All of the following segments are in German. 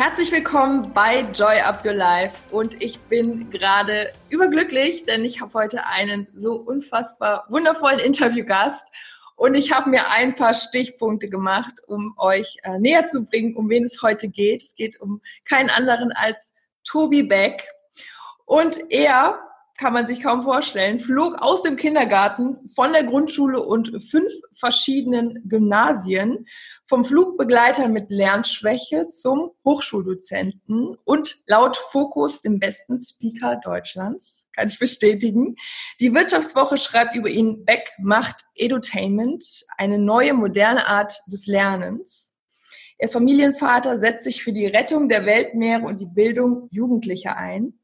Herzlich willkommen bei Joy Up Your Life. Und ich bin gerade überglücklich, denn ich habe heute einen so unfassbar wundervollen Interviewgast. Und ich habe mir ein paar Stichpunkte gemacht, um euch äh, näher zu bringen, um wen es heute geht. Es geht um keinen anderen als Tobi Beck. Und er kann man sich kaum vorstellen, flog aus dem Kindergarten, von der Grundschule und fünf verschiedenen Gymnasien, vom Flugbegleiter mit Lernschwäche zum Hochschuldozenten und laut Fokus dem besten Speaker Deutschlands, kann ich bestätigen. Die Wirtschaftswoche schreibt über ihn, Beck macht Edutainment, eine neue moderne Art des Lernens. Er ist Familienvater, setzt sich für die Rettung der Weltmeere und die Bildung Jugendlicher ein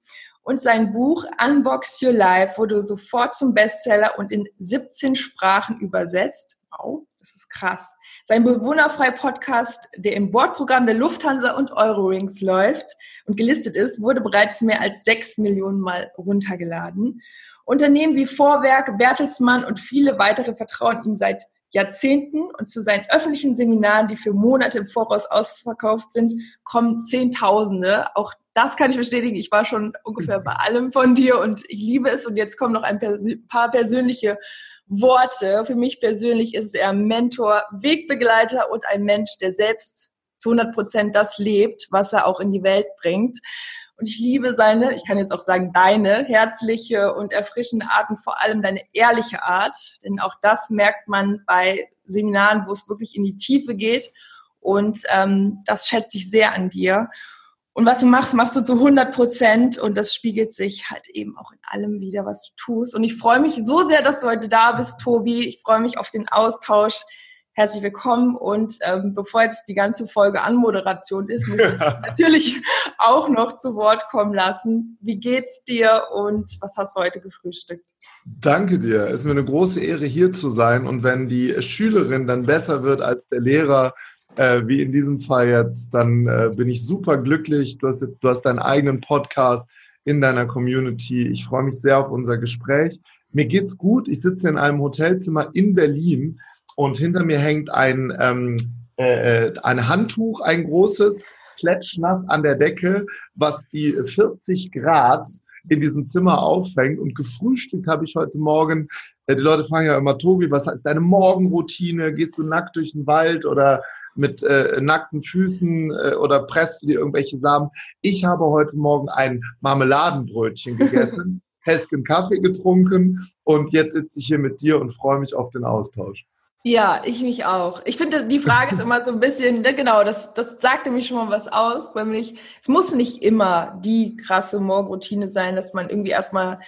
und sein Buch Unbox Your Life wurde sofort zum Bestseller und in 17 Sprachen übersetzt. Wow, das ist krass. Sein bewohnerfrei Podcast, der im Bordprogramm der Lufthansa und Eurowings läuft und gelistet ist, wurde bereits mehr als 6 Millionen Mal runtergeladen. Unternehmen wie Vorwerk, Bertelsmann und viele weitere vertrauen ihm seit Jahrzehnten und zu seinen öffentlichen Seminaren, die für Monate im Voraus ausverkauft sind, kommen Zehntausende. Auch das kann ich bestätigen. Ich war schon ungefähr bei allem von dir und ich liebe es. Und jetzt kommen noch ein paar persönliche Worte. Für mich persönlich ist er Mentor, Wegbegleiter und ein Mensch, der selbst zu 100 Prozent das lebt, was er auch in die Welt bringt. Und ich liebe seine, ich kann jetzt auch sagen, deine herzliche und erfrischende Art und vor allem deine ehrliche Art. Denn auch das merkt man bei Seminaren, wo es wirklich in die Tiefe geht. Und ähm, das schätze ich sehr an dir. Und was du machst, machst du zu 100 Prozent und das spiegelt sich halt eben auch in allem wieder, was du tust. Und ich freue mich so sehr, dass du heute da bist, Tobi. Ich freue mich auf den Austausch herzlich willkommen. Und ähm, bevor jetzt die ganze Folge Anmoderation ist, muss ich natürlich auch noch zu Wort kommen lassen. Wie geht's dir und was hast du heute gefrühstückt? Danke dir. Es ist mir eine große Ehre, hier zu sein. Und wenn die Schülerin dann besser wird als der Lehrer, äh, wie in diesem Fall jetzt, dann äh, bin ich super glücklich. Du hast, du hast deinen eigenen Podcast in deiner Community. Ich freue mich sehr auf unser Gespräch. Mir geht's gut. Ich sitze in einem Hotelzimmer in Berlin und hinter mir hängt ein, ähm, äh, äh, ein Handtuch, ein großes, klatschnass an der Decke, was die 40 Grad in diesem Zimmer auffängt. Und gefrühstückt habe ich heute Morgen. Äh, die Leute fragen ja immer, Tobi, was ist deine Morgenroutine? Gehst du nackt durch den Wald oder mit äh, nackten Füßen äh, oder presst du dir irgendwelche Samen? Ich habe heute Morgen ein Marmeladenbrötchen gegessen, Hesken Kaffee getrunken und jetzt sitze ich hier mit dir und freue mich auf den Austausch. Ja, ich mich auch. Ich finde, die Frage ist immer so ein bisschen, ne, genau, das, das sagt nämlich schon mal was aus, nämlich, es muss nicht immer die krasse Morgenroutine sein, dass man irgendwie erstmal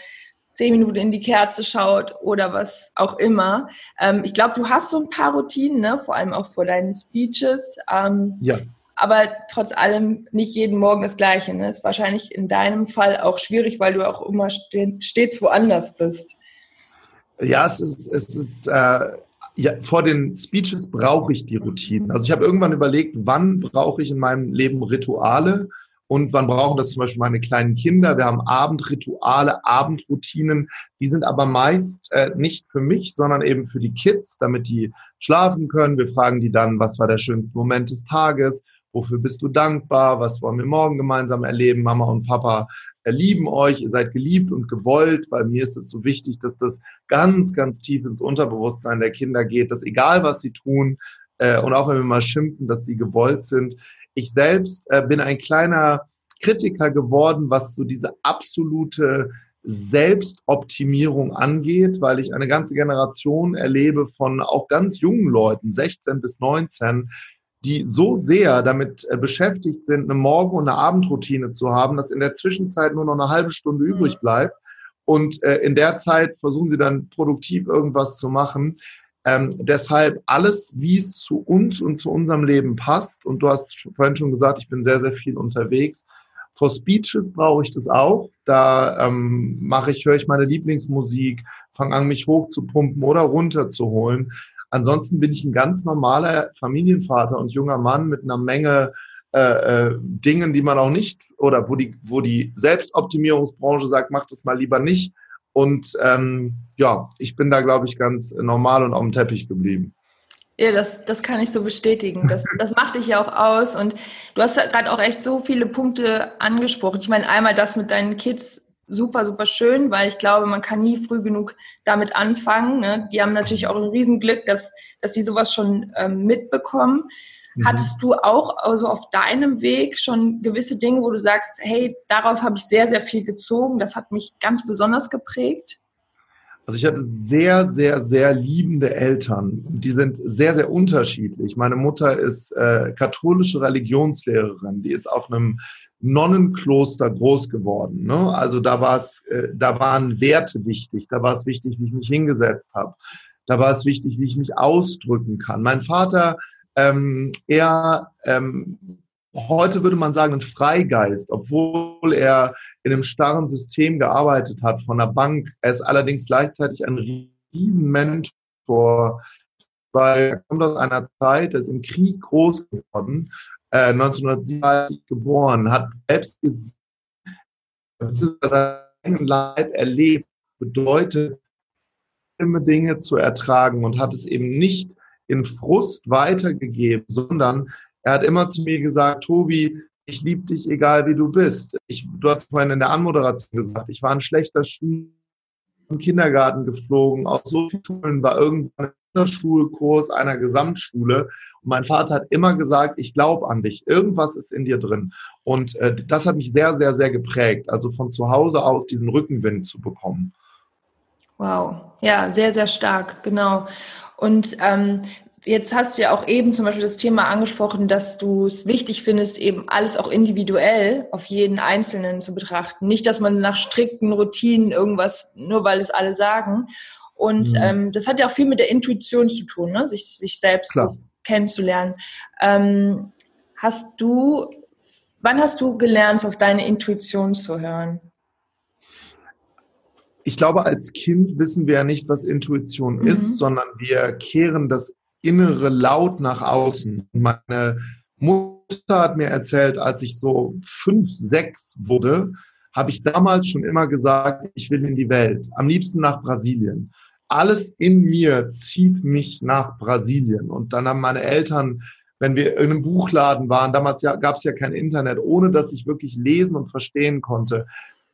zehn Minuten in die Kerze schaut oder was auch immer. Ähm, ich glaube, du hast so ein paar Routinen, ne? vor allem auch vor deinen Speeches. Ähm, ja. Aber trotz allem nicht jeden Morgen das Gleiche. Ne? Ist wahrscheinlich in deinem Fall auch schwierig, weil du auch immer stets woanders bist. Ja, es ist, es ist äh, ja, vor den Speeches brauche ich die Routinen. Also ich habe irgendwann überlegt, wann brauche ich in meinem Leben Rituale und wann brauchen das zum Beispiel meine kleinen Kinder. Wir haben Abendrituale, Abendroutinen, die sind aber meist äh, nicht für mich, sondern eben für die Kids, damit die schlafen können. Wir fragen die dann, was war der schönste Moment des Tages? Wofür bist du dankbar? Was wollen wir morgen gemeinsam erleben? Mama und Papa lieben euch, ihr seid geliebt und gewollt, weil mir ist es so wichtig, dass das ganz, ganz tief ins Unterbewusstsein der Kinder geht, dass egal was sie tun äh, und auch wenn wir mal schimpfen, dass sie gewollt sind. Ich selbst äh, bin ein kleiner Kritiker geworden, was so diese absolute Selbstoptimierung angeht, weil ich eine ganze Generation erlebe von auch ganz jungen Leuten, 16 bis 19, die so sehr damit äh, beschäftigt sind, eine Morgen- und eine Abendroutine zu haben, dass in der Zwischenzeit nur noch eine halbe Stunde mhm. übrig bleibt. Und äh, in der Zeit versuchen sie dann produktiv irgendwas zu machen. Ähm, deshalb alles, wie es zu uns und zu unserem Leben passt. Und du hast vorhin schon gesagt, ich bin sehr, sehr viel unterwegs. For Speeches brauche ich das auch. Da ähm, mache ich, höre ich meine Lieblingsmusik, fange an, mich hochzupumpen oder runterzuholen. Ansonsten bin ich ein ganz normaler Familienvater und junger Mann mit einer Menge äh, äh, Dingen, die man auch nicht oder wo die, wo die Selbstoptimierungsbranche sagt, mach das mal lieber nicht. Und ähm, ja, ich bin da, glaube ich, ganz normal und auf dem Teppich geblieben. Ja, das, das kann ich so bestätigen. Das, das macht dich ja auch aus. Und du hast gerade auch echt so viele Punkte angesprochen. Ich meine, einmal das mit deinen Kids, super, super schön, weil ich glaube, man kann nie früh genug damit anfangen. Ne? Die haben natürlich auch ein Riesenglück, dass, dass sie sowas schon ähm, mitbekommen. Mhm. Hattest du auch also auf deinem Weg schon gewisse Dinge, wo du sagst, hey, daraus habe ich sehr, sehr viel gezogen, das hat mich ganz besonders geprägt? Also ich hatte sehr, sehr, sehr liebende Eltern. Die sind sehr, sehr unterschiedlich. Meine Mutter ist äh, katholische Religionslehrerin. Die ist auf einem Nonnenkloster groß geworden. Ne? Also da war es, äh, da waren Werte wichtig. Da war es wichtig, wie ich mich hingesetzt habe. Da war es wichtig, wie ich mich ausdrücken kann. Mein Vater, ähm, er ähm, heute würde man sagen, ein Freigeist, obwohl er in einem starren System gearbeitet hat von der Bank. Er ist allerdings gleichzeitig ein Riesenmentor, weil er kommt aus einer Zeit, er ist im Krieg groß geworden, äh, 1937 geboren, hat selbst seinen Leib erlebt, bedeutet, schlimme Dinge zu ertragen und hat es eben nicht in Frust weitergegeben, sondern er hat immer zu mir gesagt, Tobi, ich liebe dich, egal wie du bist. Ich, du hast vorhin in der Anmoderation gesagt, ich war ein schlechter Schüler im Kindergarten geflogen, aus so vielen Schulen war irgendwann ein Schulkurs einer Gesamtschule. Und mein Vater hat immer gesagt, ich glaube an dich, irgendwas ist in dir drin. Und äh, das hat mich sehr, sehr, sehr geprägt, also von zu Hause aus diesen Rückenwind zu bekommen. Wow, ja, sehr, sehr stark, genau. Und ähm, Jetzt hast du ja auch eben zum Beispiel das Thema angesprochen, dass du es wichtig findest, eben alles auch individuell auf jeden Einzelnen zu betrachten. Nicht, dass man nach strikten Routinen irgendwas, nur weil es alle sagen. Und mhm. ähm, das hat ja auch viel mit der Intuition zu tun, ne? sich, sich selbst Klar. kennenzulernen. Ähm, hast du, wann hast du gelernt, auf deine Intuition zu hören? Ich glaube, als Kind wissen wir ja nicht, was Intuition mhm. ist, sondern wir kehren das innere Laut nach außen. Meine Mutter hat mir erzählt, als ich so fünf, sechs wurde, habe ich damals schon immer gesagt, ich will in die Welt, am liebsten nach Brasilien. Alles in mir zieht mich nach Brasilien. Und dann haben meine Eltern, wenn wir in einem Buchladen waren, damals ja, gab es ja kein Internet, ohne dass ich wirklich lesen und verstehen konnte,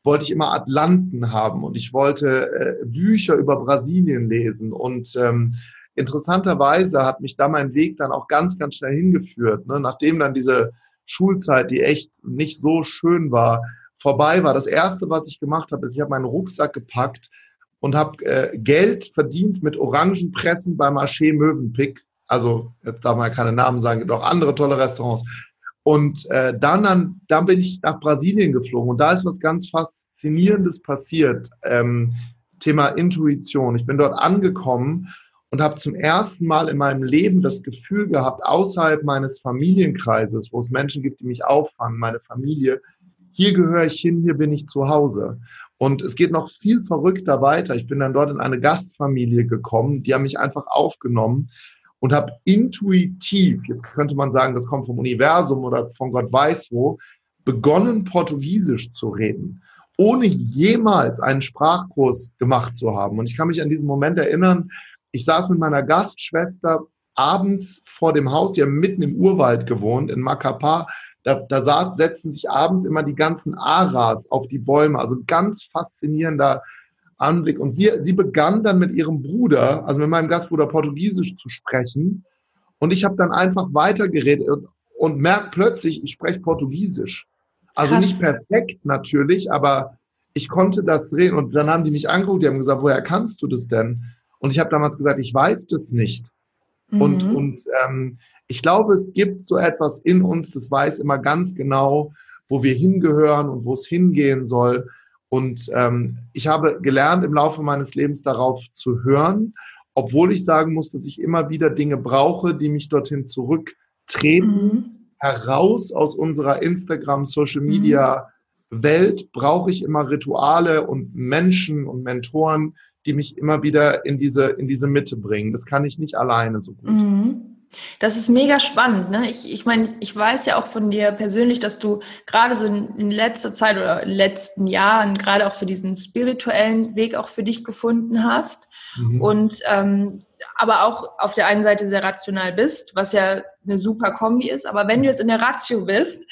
wollte ich immer Atlanten haben und ich wollte äh, Bücher über Brasilien lesen und ähm, interessanterweise hat mich da mein Weg dann auch ganz, ganz schnell hingeführt. Ne? Nachdem dann diese Schulzeit, die echt nicht so schön war, vorbei war. Das Erste, was ich gemacht habe, ist, ich habe meinen Rucksack gepackt und habe äh, Geld verdient mit Orangenpressen beim Marché Mövenpick. Also, jetzt darf man ja keine Namen sagen, gibt auch andere tolle Restaurants. Und äh, dann, dann, dann bin ich nach Brasilien geflogen und da ist was ganz Faszinierendes passiert. Ähm, Thema Intuition. Ich bin dort angekommen und habe zum ersten Mal in meinem Leben das Gefühl gehabt, außerhalb meines Familienkreises, wo es Menschen gibt, die mich auffangen, meine Familie, hier gehöre ich hin, hier bin ich zu Hause. Und es geht noch viel verrückter weiter. Ich bin dann dort in eine Gastfamilie gekommen, die haben mich einfach aufgenommen und habe intuitiv, jetzt könnte man sagen, das kommt vom Universum oder von Gott weiß wo, begonnen, Portugiesisch zu reden, ohne jemals einen Sprachkurs gemacht zu haben. Und ich kann mich an diesen Moment erinnern, ich saß mit meiner Gastschwester abends vor dem Haus, die haben mitten im Urwald gewohnt, in Macapá. Da, da saß, setzten sich abends immer die ganzen Aras auf die Bäume. Also ganz faszinierender Anblick. Und sie, sie begann dann mit ihrem Bruder, also mit meinem Gastbruder, Portugiesisch zu sprechen. Und ich habe dann einfach weitergeredet und, und merke plötzlich, ich spreche Portugiesisch. Also Krass. nicht perfekt natürlich, aber ich konnte das reden. Und dann haben die mich angeguckt, die haben gesagt, woher kannst du das denn? Und ich habe damals gesagt, ich weiß das nicht. Mhm. Und, und ähm, ich glaube, es gibt so etwas in uns, das weiß immer ganz genau, wo wir hingehören und wo es hingehen soll. Und ähm, ich habe gelernt, im Laufe meines Lebens darauf zu hören obwohl ich sagen muss, dass ich immer wieder Dinge brauche, die mich dorthin zurücktreten, mhm. heraus aus unserer Instagram, Social Media mhm. Welt, brauche ich immer Rituale und Menschen und Mentoren, die mich immer wieder in diese, in diese Mitte bringen. Das kann ich nicht alleine so gut. Mhm. Das ist mega spannend. Ne? Ich, ich meine, ich weiß ja auch von dir persönlich, dass du gerade so in, letzter Zeit oder in den letzten Jahren gerade auch so diesen spirituellen Weg auch für dich gefunden hast. Mhm. Und ähm, aber auch auf der einen Seite sehr rational bist, was ja eine super Kombi ist. Aber wenn du jetzt in der Ratio bist,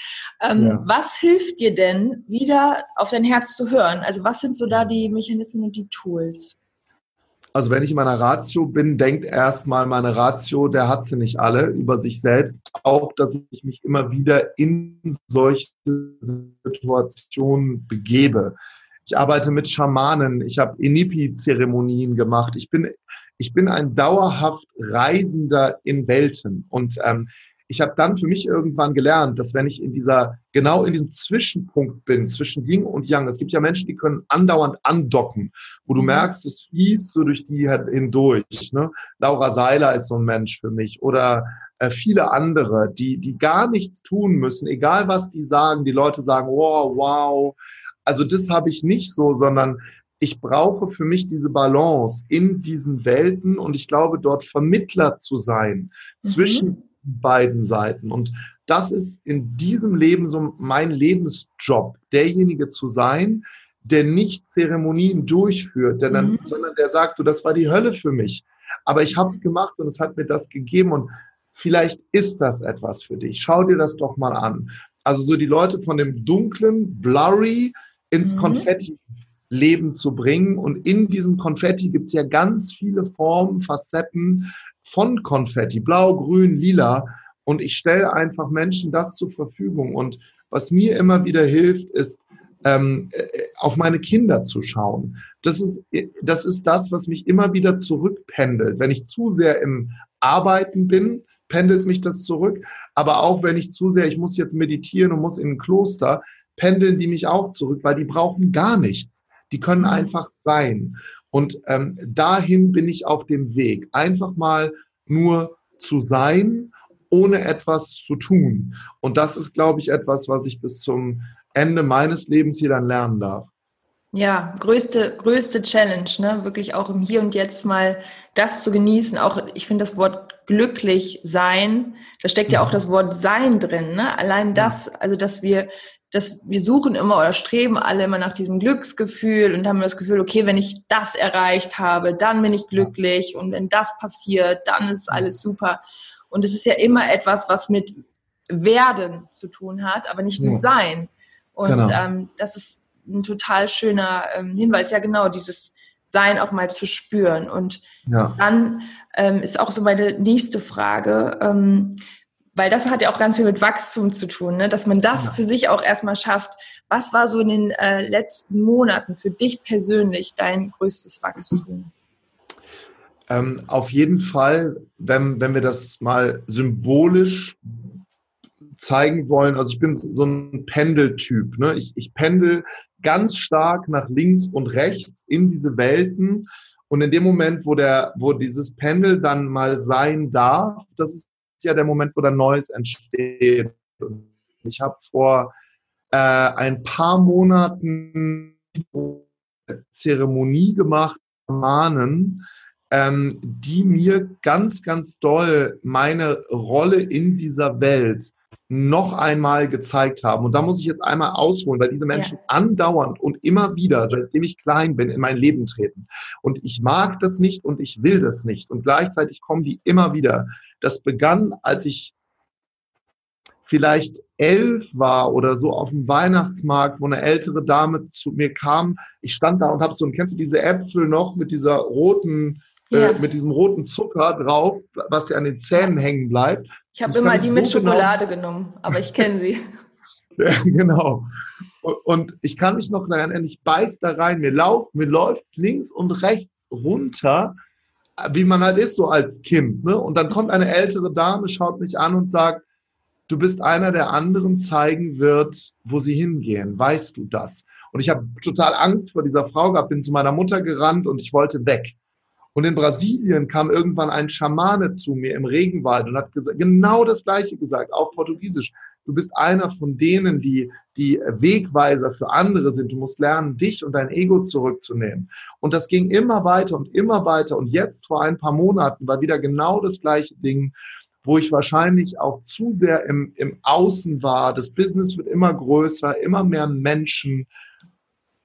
ähm, ja. was hilft dir denn, wieder auf dein Herz zu hören? Also was sind so da die Mechanismen und die Tools? Also wenn ich in meiner Ratio bin, denkt erstmal meine Ratio, der hat sie nicht alle über sich selbst. Auch, dass ich mich immer wieder in solche Situationen begebe. Ich arbeite mit Schamanen, ich habe Inipi-Zeremonien gemacht. Ich bin, ich bin ein dauerhaft Reisender in Welten. Und ähm, ich habe dann für mich irgendwann gelernt, dass wenn ich in dieser, genau in diesem Zwischenpunkt bin, zwischen Yin und Yang, es gibt ja Menschen, die können andauernd andocken, wo du mhm. merkst, es fließt so durch die hindurch. Ne? Laura Seiler ist so ein Mensch für mich oder äh, viele andere, die, die gar nichts tun müssen, egal was die sagen. Die Leute sagen, wow, wow. Also das habe ich nicht so, sondern ich brauche für mich diese Balance in diesen Welten und ich glaube, dort Vermittler zu sein mhm. zwischen beiden Seiten. Und das ist in diesem Leben so mein Lebensjob, derjenige zu sein, der nicht Zeremonien durchführt, der dann, mhm. sondern der sagt, so, das war die Hölle für mich. Aber ich habe es gemacht und es hat mir das gegeben und vielleicht ist das etwas für dich. Schau dir das doch mal an. Also so die Leute von dem dunklen, blurry ins mhm. Konfetti Leben zu bringen. Und in diesem Konfetti gibt es ja ganz viele Formen, Facetten, von Konfetti, blau, grün, lila. Und ich stelle einfach Menschen das zur Verfügung. Und was mir immer wieder hilft, ist, ähm, äh, auf meine Kinder zu schauen. Das ist, das ist das, was mich immer wieder zurückpendelt. Wenn ich zu sehr im Arbeiten bin, pendelt mich das zurück. Aber auch wenn ich zu sehr, ich muss jetzt meditieren und muss in ein Kloster, pendeln die mich auch zurück, weil die brauchen gar nichts. Die können einfach sein. Und ähm, dahin bin ich auf dem Weg. Einfach mal nur zu sein, ohne etwas zu tun. Und das ist, glaube ich, etwas, was ich bis zum Ende meines Lebens hier dann lernen darf. Ja, größte, größte Challenge, ne? Wirklich auch im Hier und Jetzt mal das zu genießen. Auch, ich finde das Wort glücklich sein, da steckt ja auch mhm. das Wort sein drin, ne? Allein das, also dass wir dass wir suchen immer oder streben alle immer nach diesem Glücksgefühl und haben das Gefühl, okay, wenn ich das erreicht habe, dann bin ich glücklich und wenn das passiert, dann ist alles super. Und es ist ja immer etwas, was mit werden zu tun hat, aber nicht mit sein. Und genau. ähm, das ist ein total schöner ähm, Hinweis. Ja, genau, dieses Sein auch mal zu spüren. Und ja. dann ähm, ist auch so meine nächste Frage. Weil das hat ja auch ganz viel mit Wachstum zu tun, ne? dass man das ja. für sich auch erstmal schafft. Was war so in den äh, letzten Monaten für dich persönlich dein größtes Wachstum? Ähm, auf jeden Fall, wenn, wenn wir das mal symbolisch zeigen wollen, also ich bin so ein Pendeltyp. Ne? Ich, ich pendel ganz stark nach links und rechts in diese Welten. Und in dem Moment, wo, der, wo dieses Pendel dann mal sein darf, das ist ja der Moment, wo dann Neues entsteht. Und ich habe vor äh, ein paar Monaten eine Zeremonie gemacht, Mahnen, ähm, die mir ganz, ganz doll meine Rolle in dieser Welt noch einmal gezeigt haben. Und da muss ich jetzt einmal ausholen, weil diese Menschen ja. andauernd und immer wieder, seitdem ich klein bin, in mein Leben treten. Und ich mag das nicht und ich will das nicht. Und gleichzeitig kommen die immer wieder. Das begann, als ich vielleicht elf war oder so auf dem Weihnachtsmarkt, wo eine ältere Dame zu mir kam. Ich stand da und habe so, kennst du diese Äpfel noch mit dieser roten äh, ja. mit diesem roten Zucker drauf, was dir an den Zähnen hängen bleibt. Ich habe immer die so mit genau Schokolade genau genommen, aber ich kenne sie. ja, genau. Und, und, ich kann mich noch daran erinnern, ich beiß da rein, mir, lauf, mir läuft links und rechts runter, wie man halt ist so als Kind. Ne? Und dann kommt eine ältere Dame, schaut mich an und sagt, du bist einer, der anderen zeigen wird, wo sie hingehen. Weißt du das? Und ich habe total Angst vor dieser Frau gehabt, bin zu meiner Mutter gerannt und ich wollte weg. Und in Brasilien kam irgendwann ein Schamane zu mir im Regenwald und hat genau das Gleiche gesagt, auf Portugiesisch. Du bist einer von denen, die, die Wegweiser für andere sind. Du musst lernen, dich und dein Ego zurückzunehmen. Und das ging immer weiter und immer weiter. Und jetzt vor ein paar Monaten war wieder genau das gleiche Ding, wo ich wahrscheinlich auch zu sehr im, im Außen war. Das Business wird immer größer, immer mehr Menschen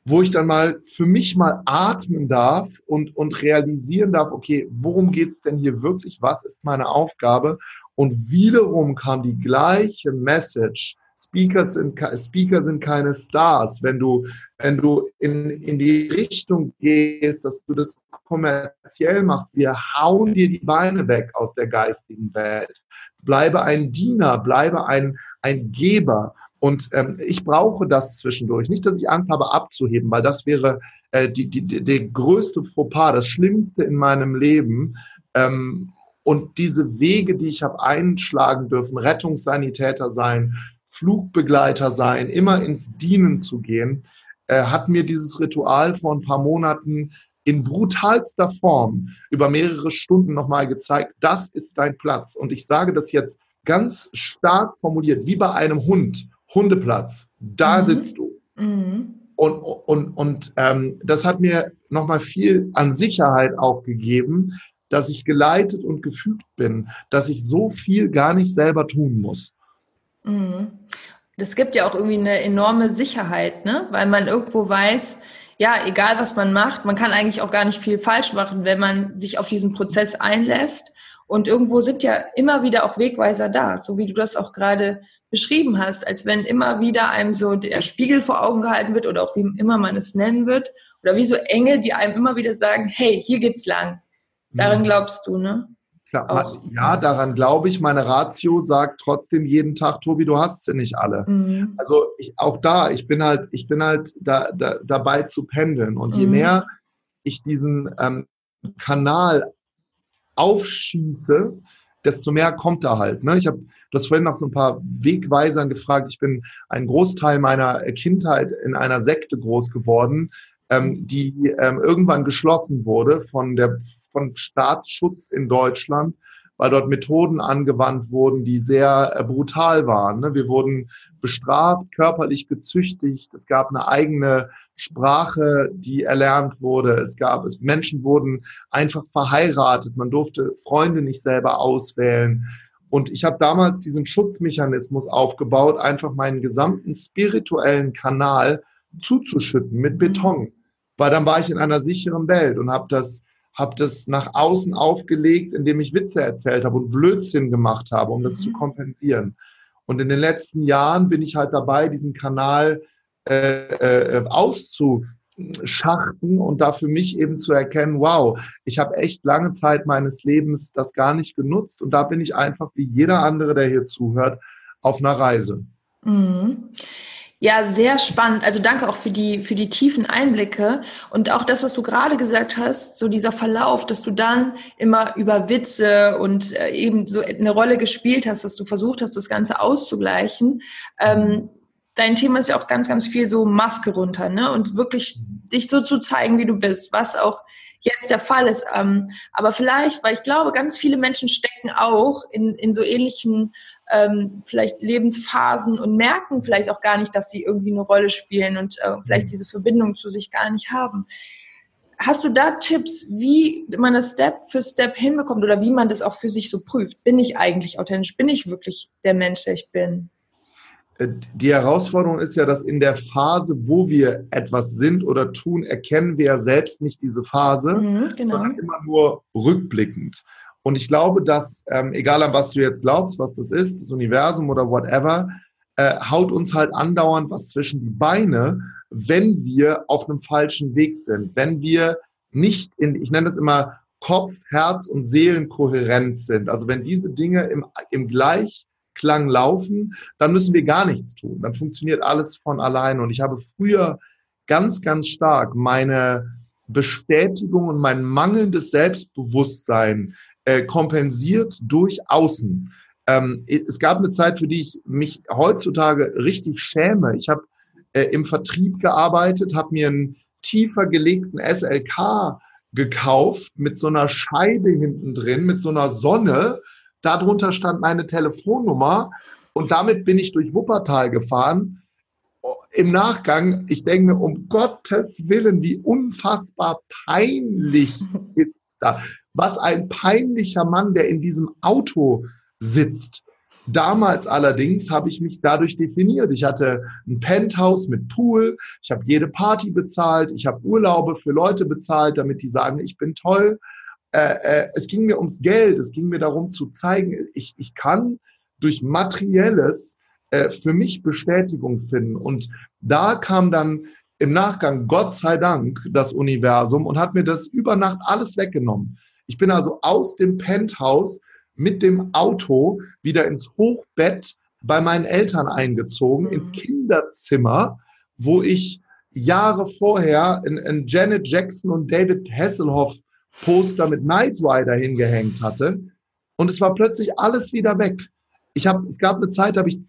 wo ich dann mal für mich mal atmen darf und, und realisieren darf, okay, worum geht's denn hier wirklich? Was ist meine Aufgabe? Und wiederum kam die gleiche Message. Speaker sind, Speaker sind keine Stars. Wenn du, wenn du in, in die Richtung gehst, dass du das kommerziell machst, wir hauen dir die Beine weg aus der geistigen Welt. Bleibe ein Diener, bleibe ein, ein Geber. Und ähm, ich brauche das zwischendurch. Nicht, dass ich Angst habe, abzuheben, weil das wäre äh, die, die, die, größte Fauxpas, das Schlimmste in meinem Leben. Ähm, und diese Wege, die ich habe einschlagen dürfen, Rettungssanitäter sein, Flugbegleiter sein, immer ins Dienen zu gehen, äh, hat mir dieses Ritual vor ein paar Monaten in brutalster Form über mehrere Stunden nochmal gezeigt, das ist dein Platz. Und ich sage das jetzt ganz stark formuliert, wie bei einem Hund. Hundeplatz, da mhm. sitzt du. Mhm. Und, und, und ähm, das hat mir nochmal viel an Sicherheit auch gegeben, dass ich geleitet und gefügt bin, dass ich so viel gar nicht selber tun muss. Mhm. Das gibt ja auch irgendwie eine enorme Sicherheit, ne? weil man irgendwo weiß, ja, egal was man macht, man kann eigentlich auch gar nicht viel falsch machen, wenn man sich auf diesen Prozess einlässt. Und irgendwo sind ja immer wieder auch Wegweiser da, so wie du das auch gerade beschrieben hast, als wenn immer wieder einem so der Spiegel vor Augen gehalten wird oder auch wie immer man es nennen wird, oder wie so Engel, die einem immer wieder sagen, hey, hier geht's lang. Daran mhm. glaubst du, ne? Klar, ja, daran glaube ich. Meine Ratio sagt trotzdem jeden Tag, Tobi, du hast sie nicht alle. Mhm. Also ich, auch da, ich bin halt, ich bin halt da, da, dabei zu pendeln. Und je mhm. mehr ich diesen ähm, Kanal aufschieße, desto mehr kommt da halt. Ne? Ich habe das vorhin noch so ein paar Wegweisern gefragt. Ich bin einen Großteil meiner Kindheit in einer Sekte groß geworden, ähm, die ähm, irgendwann geschlossen wurde von der von Staatsschutz in Deutschland weil dort Methoden angewandt wurden, die sehr äh, brutal waren. Ne? Wir wurden bestraft, körperlich gezüchtigt. Es gab eine eigene Sprache, die erlernt wurde. Es gab, es, Menschen wurden einfach verheiratet. Man durfte Freunde nicht selber auswählen. Und ich habe damals diesen Schutzmechanismus aufgebaut, einfach meinen gesamten spirituellen Kanal zuzuschütten mit Beton. Weil dann war ich in einer sicheren Welt und habe das habe das nach außen aufgelegt, indem ich Witze erzählt habe und Blödsinn gemacht habe, um das mhm. zu kompensieren. Und in den letzten Jahren bin ich halt dabei, diesen Kanal äh, äh, auszuschachten und da für mich eben zu erkennen, wow, ich habe echt lange Zeit meines Lebens das gar nicht genutzt und da bin ich einfach wie jeder andere, der hier zuhört, auf einer Reise. Mhm. Ja, sehr spannend. Also danke auch für die, für die tiefen Einblicke und auch das, was du gerade gesagt hast, so dieser Verlauf, dass du dann immer über Witze und äh, eben so eine Rolle gespielt hast, dass du versucht hast, das Ganze auszugleichen. Ähm, dein Thema ist ja auch ganz, ganz viel so Maske runter, ne? Und wirklich dich so zu zeigen, wie du bist, was auch jetzt der Fall ist. Ähm, aber vielleicht, weil ich glaube, ganz viele Menschen stecken auch in, in so ähnlichen ähm, vielleicht Lebensphasen und merken vielleicht auch gar nicht, dass sie irgendwie eine Rolle spielen und äh, vielleicht mhm. diese Verbindung zu sich gar nicht haben. Hast du da Tipps, wie man das Step für Step hinbekommt oder wie man das auch für sich so prüft? Bin ich eigentlich authentisch? Bin ich wirklich der Mensch, der ich bin? Äh, die Herausforderung ist ja, dass in der Phase, wo wir etwas sind oder tun, erkennen wir ja selbst nicht diese Phase, mhm, genau. sondern immer nur rückblickend. Und ich glaube, dass, ähm, egal an was du jetzt glaubst, was das ist, das Universum oder whatever, äh, haut uns halt andauernd was zwischen die Beine, wenn wir auf einem falschen Weg sind. Wenn wir nicht in, ich nenne das immer Kopf, Herz und Seelenkohärenz sind. Also wenn diese Dinge im, im Gleichklang laufen, dann müssen wir gar nichts tun. Dann funktioniert alles von alleine. Und ich habe früher ganz, ganz stark meine Bestätigung und mein mangelndes Selbstbewusstsein äh, kompensiert durch Außen. Ähm, es gab eine Zeit, für die ich mich heutzutage richtig schäme. Ich habe äh, im Vertrieb gearbeitet, habe mir einen tiefer gelegten SLK gekauft mit so einer Scheibe hinten drin, mit so einer Sonne. Darunter stand meine Telefonnummer und damit bin ich durch Wuppertal gefahren. Im Nachgang, ich denke mir, um Gottes Willen, wie unfassbar peinlich ist das. Was ein peinlicher Mann, der in diesem Auto sitzt. Damals allerdings habe ich mich dadurch definiert. Ich hatte ein Penthouse mit Pool, ich habe jede Party bezahlt, ich habe Urlaube für Leute bezahlt, damit die sagen, ich bin toll. Äh, äh, es ging mir ums Geld, es ging mir darum zu zeigen, ich, ich kann durch materielles äh, für mich Bestätigung finden. Und da kam dann im Nachgang, Gott sei Dank, das Universum und hat mir das über Nacht alles weggenommen. Ich bin also aus dem Penthouse mit dem Auto wieder ins Hochbett bei meinen Eltern eingezogen, mhm. ins Kinderzimmer, wo ich Jahre vorher ein, Janet Jackson und David Hasselhoff Poster mit Knight Rider hingehängt hatte. Und es war plötzlich alles wieder weg. Ich habe, es gab eine Zeit, da habe ich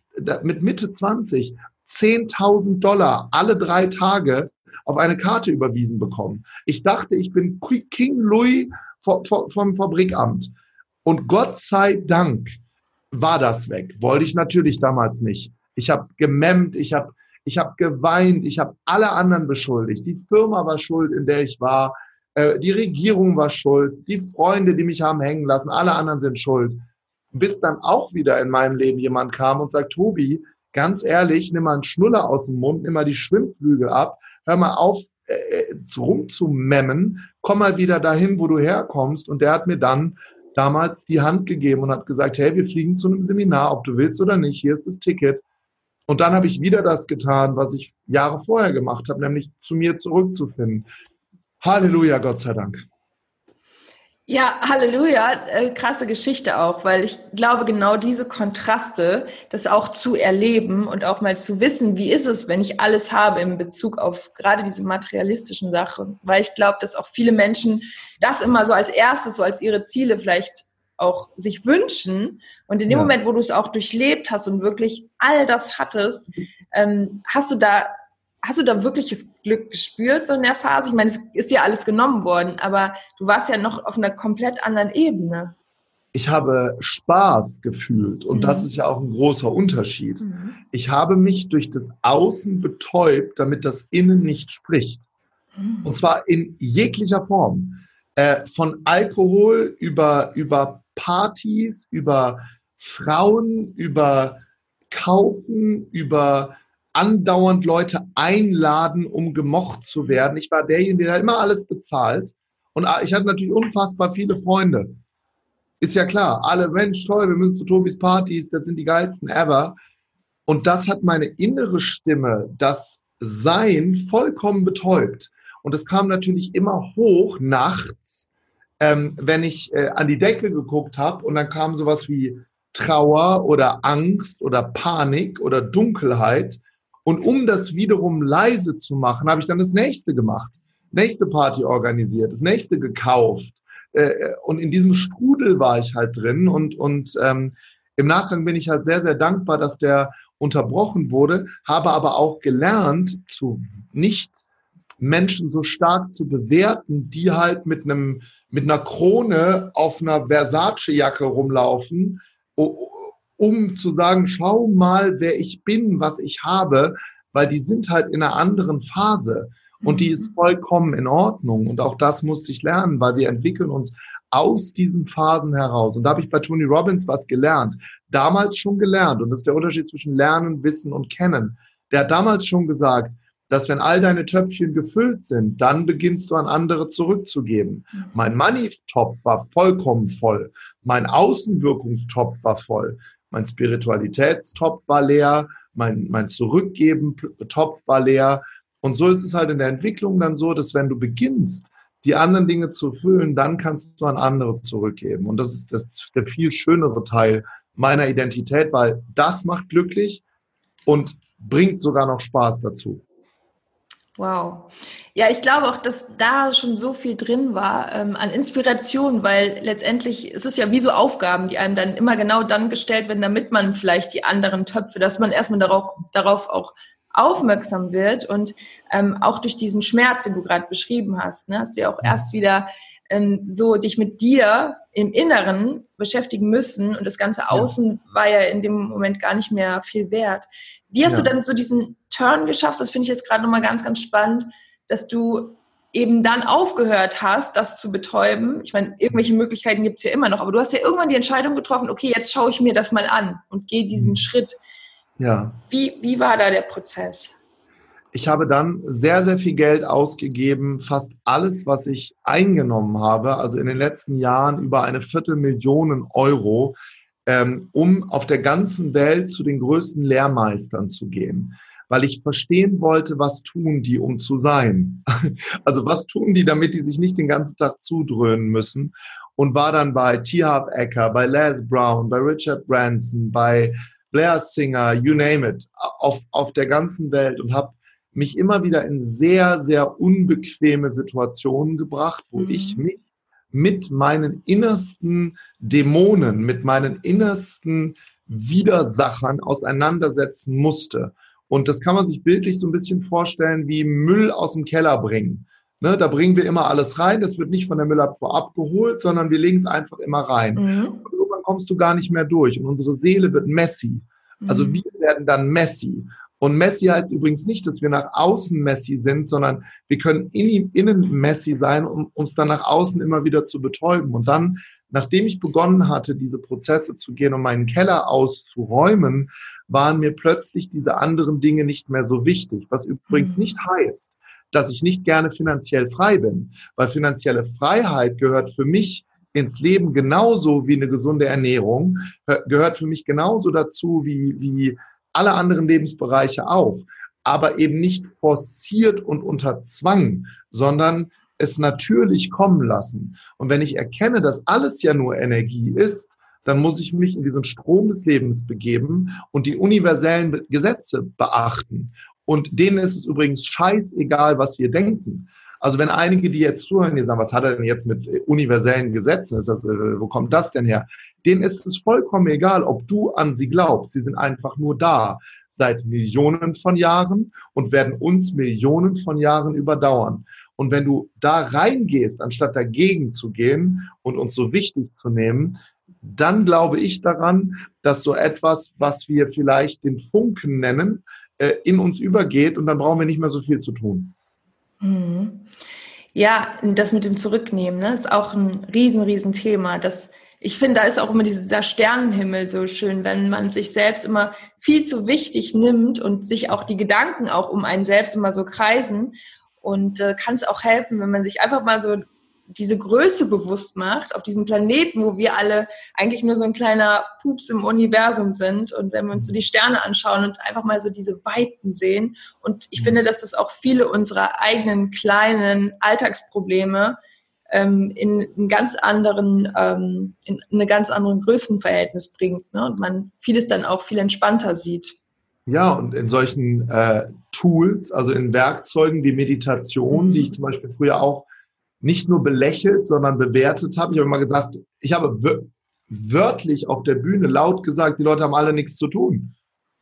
mit Mitte 20 10.000 Dollar alle drei Tage auf eine Karte überwiesen bekommen. Ich dachte, ich bin King Louis vom Fabrikamt. Und Gott sei Dank war das weg. Wollte ich natürlich damals nicht. Ich habe gememmt, ich habe ich hab geweint, ich habe alle anderen beschuldigt. Die Firma war schuld, in der ich war. Äh, die Regierung war schuld. Die Freunde, die mich haben hängen lassen, alle anderen sind schuld. Bis dann auch wieder in meinem Leben jemand kam und sagt, Tobi, ganz ehrlich, nimm mal einen Schnuller aus dem Mund, nimm mal die Schwimmflügel ab, hör mal auf, äh, äh rumzumemmen, komm mal wieder dahin, wo du herkommst. Und der hat mir dann damals die Hand gegeben und hat gesagt, hey, wir fliegen zu einem Seminar, ob du willst oder nicht, hier ist das Ticket. Und dann habe ich wieder das getan, was ich Jahre vorher gemacht habe, nämlich zu mir zurückzufinden. Halleluja, Gott sei Dank. Ja, Halleluja, äh, krasse Geschichte auch, weil ich glaube, genau diese Kontraste, das auch zu erleben und auch mal zu wissen, wie ist es, wenn ich alles habe in Bezug auf gerade diese materialistischen Sachen, weil ich glaube, dass auch viele Menschen das immer so als erstes, so als ihre Ziele vielleicht auch sich wünschen. Und in dem ja. Moment, wo du es auch durchlebt hast und wirklich all das hattest, ähm, hast du da hast du da wirkliches Glück gespürt, so in der Phase? Ich meine, es ist ja alles genommen worden, aber du warst ja noch auf einer komplett anderen Ebene. Ich habe Spaß gefühlt und mhm. das ist ja auch ein großer Unterschied. Mhm. Ich habe mich durch das Außen betäubt, damit das Innen nicht spricht. Mhm. Und zwar in jeglicher Form. Äh, von Alkohol über, über Partys, über Frauen, über Kaufen, über andauernd Leute einladen, um gemocht zu werden. Ich war derjenige, der immer alles bezahlt. Und ich hatte natürlich unfassbar viele Freunde. Ist ja klar, alle, Mensch, toll, wir müssen zu Tobis Partys, das sind die geilsten ever. Und das hat meine innere Stimme, das Sein vollkommen betäubt. Und es kam natürlich immer hoch nachts, ähm, wenn ich äh, an die Decke geguckt habe und dann kam sowas wie Trauer oder Angst oder Panik oder Dunkelheit. Und um das wiederum leise zu machen, habe ich dann das nächste gemacht. Nächste Party organisiert, das nächste gekauft. Äh, und in diesem Strudel war ich halt drin. Und, und ähm, im Nachgang bin ich halt sehr, sehr dankbar, dass der unterbrochen wurde, habe aber auch gelernt, zu nicht Menschen so stark zu bewerten, die halt mit einem mit einer Krone auf einer Versace-Jacke rumlaufen um zu sagen, schau mal, wer ich bin, was ich habe, weil die sind halt in einer anderen Phase und die ist mhm. vollkommen in Ordnung. Und auch das musste ich lernen, weil wir entwickeln uns aus diesen Phasen heraus. Und da habe ich bei Tony Robbins was gelernt. Damals schon gelernt. Und das ist der Unterschied zwischen Lernen, Wissen und Kennen. Der hat damals schon gesagt, dass wenn all deine Töpfchen gefüllt sind, dann beginnst du an andere zurückzugeben. Mhm. Mein Money-Topf war vollkommen voll. Mein Außenwirkungstopf war voll. Mein Spiritualitätstopf war leer, mein, mein Zurückgeben-Topf war leer. Und so ist es halt in der Entwicklung dann so, dass wenn du beginnst, die anderen Dinge zu füllen, dann kannst du an andere zurückgeben. Und das ist, das der viel schönere Teil meiner Identität, weil das macht glücklich und bringt sogar noch Spaß dazu. Wow. Ja, ich glaube auch, dass da schon so viel drin war ähm, an Inspiration, weil letztendlich ist es ja wie so Aufgaben, die einem dann immer genau dann gestellt werden, damit man vielleicht die anderen Töpfe, dass man erstmal darauf, darauf auch aufmerksam wird und ähm, auch durch diesen Schmerz, den du gerade beschrieben hast, ne, hast du ja auch erst wieder ähm, so dich mit dir im Inneren beschäftigen müssen und das ganze Außen war ja in dem Moment gar nicht mehr viel wert. Wie hast ja. du dann so diesen Turn geschafft? Das finde ich jetzt gerade nochmal ganz, ganz spannend, dass du eben dann aufgehört hast, das zu betäuben. Ich meine, irgendwelche Möglichkeiten gibt es ja immer noch, aber du hast ja irgendwann die Entscheidung getroffen, okay, jetzt schaue ich mir das mal an und gehe diesen mhm. Schritt. Ja. Wie, wie war da der Prozess? Ich habe dann sehr, sehr viel Geld ausgegeben, fast alles, was ich eingenommen habe, also in den letzten Jahren über eine Viertelmillion Euro, ähm, um auf der ganzen Welt zu den größten Lehrmeistern zu gehen weil ich verstehen wollte, was tun die, um zu sein. Also was tun die, damit die sich nicht den ganzen Tag zudröhnen müssen und war dann bei T. Harv Ecker, bei Les Brown, bei Richard Branson, bei Blair Singer, you name it, auf, auf der ganzen Welt und habe mich immer wieder in sehr, sehr unbequeme Situationen gebracht, wo mhm. ich mich mit meinen innersten Dämonen, mit meinen innersten Widersachern auseinandersetzen musste. Und das kann man sich bildlich so ein bisschen vorstellen wie Müll aus dem Keller bringen. Ne, da bringen wir immer alles rein. Das wird nicht von der Müllabfuhr abgeholt, sondern wir legen es einfach immer rein. Mhm. Und irgendwann kommst du gar nicht mehr durch. Und unsere Seele wird messy. Also mhm. wir werden dann messy. Und Messi heißt übrigens nicht, dass wir nach außen Messi sind, sondern wir können in, innen Messi sein, um uns dann nach außen immer wieder zu betäuben. Und dann, nachdem ich begonnen hatte, diese Prozesse zu gehen, um meinen Keller auszuräumen, waren mir plötzlich diese anderen Dinge nicht mehr so wichtig. Was übrigens mhm. nicht heißt, dass ich nicht gerne finanziell frei bin, weil finanzielle Freiheit gehört für mich ins Leben genauso wie eine gesunde Ernährung, gehört für mich genauso dazu wie, wie alle anderen Lebensbereiche auch, aber eben nicht forciert und unter Zwang, sondern es natürlich kommen lassen. Und wenn ich erkenne, dass alles ja nur Energie ist, dann muss ich mich in diesen Strom des Lebens begeben und die universellen Gesetze beachten. Und denen ist es übrigens scheißegal, was wir denken. Also wenn einige, die jetzt zuhören, die sagen, was hat er denn jetzt mit universellen Gesetzen? Ist das, äh, wo kommt das denn her? Denen ist es vollkommen egal, ob du an sie glaubst. Sie sind einfach nur da seit Millionen von Jahren und werden uns Millionen von Jahren überdauern. Und wenn du da reingehst, anstatt dagegen zu gehen und uns so wichtig zu nehmen, dann glaube ich daran, dass so etwas, was wir vielleicht den Funken nennen, äh, in uns übergeht und dann brauchen wir nicht mehr so viel zu tun. Mhm. Ja, das mit dem Zurücknehmen ne, ist auch ein riesen, riesen Thema. Das, ich finde, da ist auch immer dieser Sternenhimmel so schön, wenn man sich selbst immer viel zu wichtig nimmt und sich auch die Gedanken auch um einen selbst immer so kreisen. Und äh, kann es auch helfen, wenn man sich einfach mal so diese Größe bewusst macht auf diesem Planeten, wo wir alle eigentlich nur so ein kleiner Pups im Universum sind. Und wenn wir uns so die Sterne anschauen und einfach mal so diese Weiten sehen. Und ich finde, dass das auch viele unserer eigenen kleinen Alltagsprobleme ähm, in einen ganz anderen, ähm, in eine ganz anderen Größenverhältnis bringt. Ne? Und man vieles dann auch viel entspannter sieht. Ja, und in solchen äh, Tools, also in Werkzeugen wie Meditation, die ich zum Beispiel früher auch nicht nur belächelt, sondern bewertet habe. Ich habe immer gesagt, ich habe wörtlich auf der Bühne laut gesagt, die Leute haben alle nichts zu tun.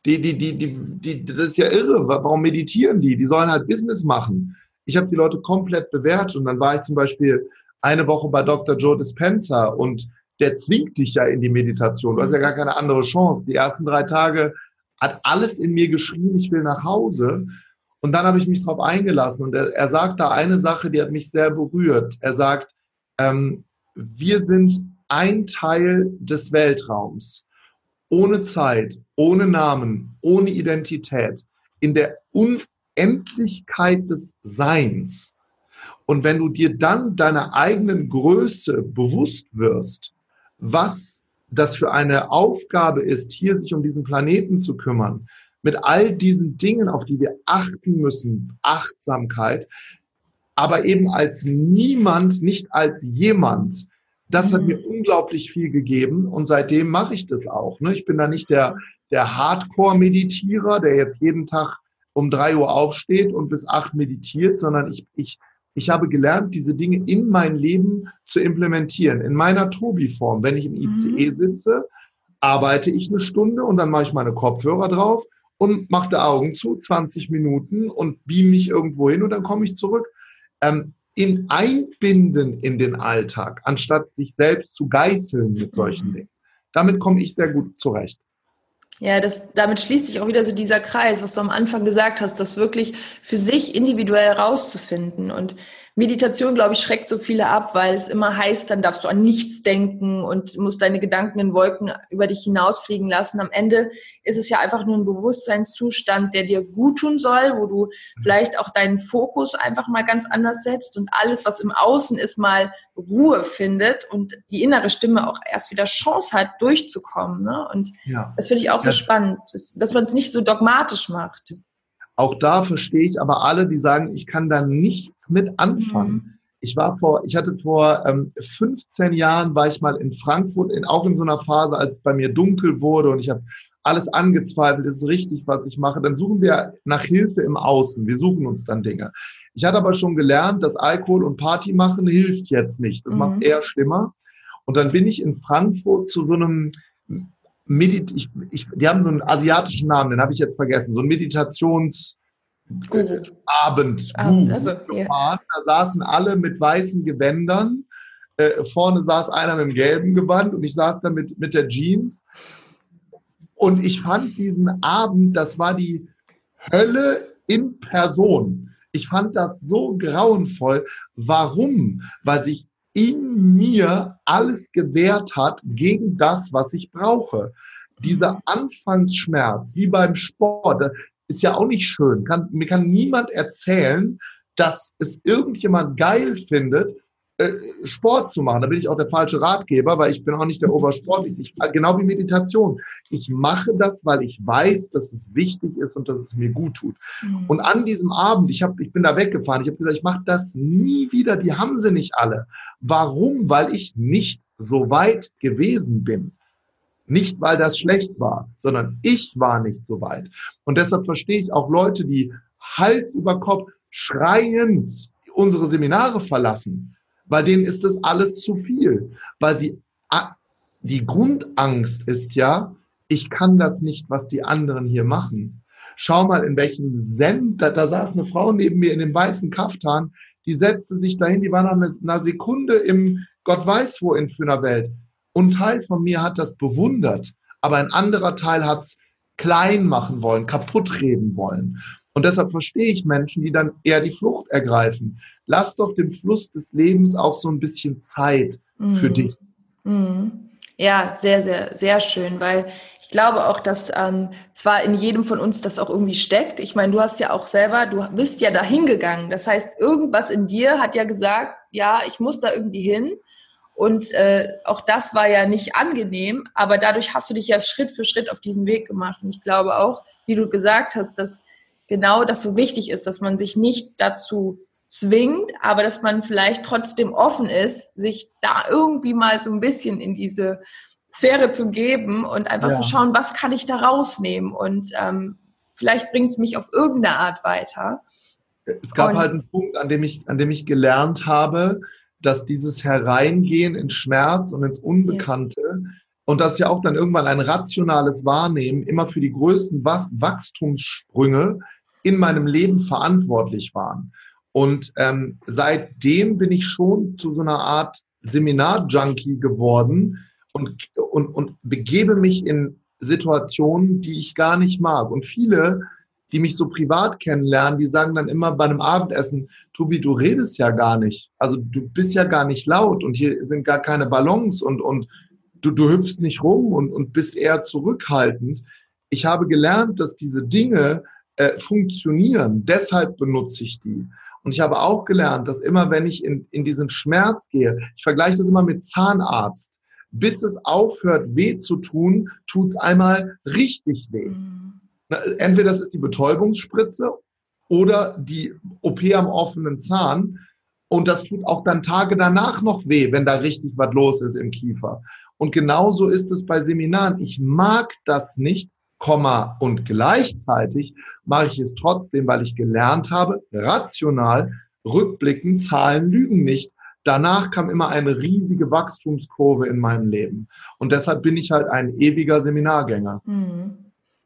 Die, die, die, die, die, das ist ja irre. Warum meditieren die? Die sollen halt Business machen. Ich habe die Leute komplett bewertet und dann war ich zum Beispiel eine Woche bei Dr. Joe Dispenza und der zwingt dich ja in die Meditation. Du hast ja gar keine andere Chance. Die ersten drei Tage hat alles in mir geschrien, ich will nach Hause. Und dann habe ich mich darauf eingelassen und er, er sagt da eine Sache, die hat mich sehr berührt. Er sagt, ähm, wir sind ein Teil des Weltraums, ohne Zeit, ohne Namen, ohne Identität, in der Unendlichkeit des Seins. Und wenn du dir dann deiner eigenen Größe bewusst wirst, was das für eine Aufgabe ist, hier sich um diesen Planeten zu kümmern, mit all diesen Dingen, auf die wir achten müssen, Achtsamkeit, aber eben als niemand, nicht als jemand. Das hat mhm. mir unglaublich viel gegeben und seitdem mache ich das auch. Ne? Ich bin da nicht der, der Hardcore-Meditierer, der jetzt jeden Tag um drei Uhr aufsteht und bis acht meditiert, sondern ich, ich, ich habe gelernt, diese Dinge in mein Leben zu implementieren, in meiner Tobi-Form. Wenn ich im ICE mhm. sitze, arbeite ich eine Stunde und dann mache ich meine Kopfhörer drauf und mache die Augen zu, 20 Minuten und beam mich irgendwo hin und dann komme ich zurück. Ähm, in Einbinden in den Alltag, anstatt sich selbst zu geißeln mit solchen mhm. Dingen. Damit komme ich sehr gut zurecht. Ja, das, damit schließt sich auch wieder so dieser Kreis, was du am Anfang gesagt hast, das wirklich für sich individuell rauszufinden. Und Meditation, glaube ich, schreckt so viele ab, weil es immer heißt, dann darfst du an nichts denken und musst deine Gedanken in Wolken über dich hinausfliegen lassen. Am Ende ist es ja einfach nur ein Bewusstseinszustand, der dir gut tun soll, wo du vielleicht auch deinen Fokus einfach mal ganz anders setzt und alles, was im Außen ist, mal Ruhe findet und die innere Stimme auch erst wieder Chance hat, durchzukommen. Ne? Und ja. das finde ich auch so ja. spannend, dass, dass man es nicht so dogmatisch macht. Auch da verstehe ich aber alle, die sagen, ich kann da nichts mit anfangen. Mhm. Ich war vor, ich hatte vor ähm, 15 Jahren war ich mal in Frankfurt, in, auch in so einer Phase, als es bei mir dunkel wurde und ich habe alles angezweifelt, ist es richtig, was ich mache. Dann suchen wir nach Hilfe im Außen. Wir suchen uns dann Dinge. Ich hatte aber schon gelernt, dass Alkohol und Party machen hilft jetzt nicht. Das mhm. macht eher schlimmer. Und dann bin ich in Frankfurt zu so einem Medit ich, ich, die haben so einen asiatischen Namen, den habe ich jetzt vergessen, so ein Meditationsabend. Abend, also, yeah. Da saßen alle mit weißen Gewändern. Äh, vorne saß einer mit dem gelben Gewand und ich saß da mit, mit der Jeans. Und ich fand diesen Abend, das war die Hölle in Person. Ich fand das so grauenvoll. Warum? Weil sich in mir alles gewährt hat gegen das, was ich brauche. Dieser Anfangsschmerz, wie beim Sport, ist ja auch nicht schön. Kann, mir kann niemand erzählen, dass es irgendjemand geil findet, Sport zu machen. Da bin ich auch der falsche Ratgeber, weil ich bin auch nicht der Obersportliche. Ich, genau wie Meditation. Ich mache das, weil ich weiß, dass es wichtig ist und dass es mir gut tut. Mhm. Und an diesem Abend, ich, hab, ich bin da weggefahren, ich habe gesagt, ich mache das nie wieder. Die haben sie nicht alle. Warum? Weil ich nicht so weit gewesen bin. Nicht, weil das schlecht war, sondern ich war nicht so weit. Und deshalb verstehe ich auch Leute, die Hals über Kopf schreiend unsere Seminare verlassen, bei denen ist das alles zu viel, weil sie, die Grundangst ist ja, ich kann das nicht, was die anderen hier machen. Schau mal, in welchem Sender, da saß eine Frau neben mir in dem weißen Kaftan, die setzte sich dahin, die war nach einer Sekunde im Gott weiß wo in einer Welt. Und Teil von mir hat das bewundert, aber ein anderer Teil hat es klein machen wollen, kaputt reden wollen. Und deshalb verstehe ich Menschen, die dann eher die Flucht ergreifen. Lass doch dem Fluss des Lebens auch so ein bisschen Zeit mhm. für dich. Mhm. Ja, sehr, sehr, sehr schön, weil ich glaube auch, dass ähm, zwar in jedem von uns das auch irgendwie steckt. Ich meine, du hast ja auch selber, du bist ja dahin gegangen. Das heißt, irgendwas in dir hat ja gesagt, ja, ich muss da irgendwie hin. Und äh, auch das war ja nicht angenehm, aber dadurch hast du dich ja Schritt für Schritt auf diesen Weg gemacht. Und ich glaube auch, wie du gesagt hast, dass genau das so wichtig ist, dass man sich nicht dazu zwingt, aber dass man vielleicht trotzdem offen ist, sich da irgendwie mal so ein bisschen in diese Sphäre zu geben und einfach ja. zu schauen, was kann ich da rausnehmen und ähm, vielleicht bringt es mich auf irgendeine Art weiter. Es gab und, halt einen Punkt, an dem ich, an dem ich gelernt habe, dass dieses Hereingehen in Schmerz und ins Unbekannte ja. und das ja auch dann irgendwann ein rationales Wahrnehmen immer für die größten Wachstumssprünge in meinem Leben verantwortlich waren. Und ähm, seitdem bin ich schon zu so einer Art Seminar-Junkie geworden und, und, und begebe mich in Situationen, die ich gar nicht mag. Und viele, die mich so privat kennenlernen, die sagen dann immer bei einem Abendessen, Tobi, du redest ja gar nicht. Also du bist ja gar nicht laut und hier sind gar keine Ballons und, und du, du hüpfst nicht rum und, und bist eher zurückhaltend. Ich habe gelernt, dass diese Dinge äh, funktionieren. Deshalb benutze ich die. Und ich habe auch gelernt, dass immer, wenn ich in, in diesen Schmerz gehe, ich vergleiche das immer mit Zahnarzt, bis es aufhört, weh zu tun, tut es einmal richtig weh. Mhm. Entweder das ist die Betäubungsspritze oder die OP am offenen Zahn. Und das tut auch dann Tage danach noch weh, wenn da richtig was los ist im Kiefer. Und genauso ist es bei Seminaren. Ich mag das nicht, Komma und gleichzeitig mache ich es trotzdem, weil ich gelernt habe, rational, rückblickend, Zahlen lügen nicht. Danach kam immer eine riesige Wachstumskurve in meinem Leben. Und deshalb bin ich halt ein ewiger Seminargänger. Mhm.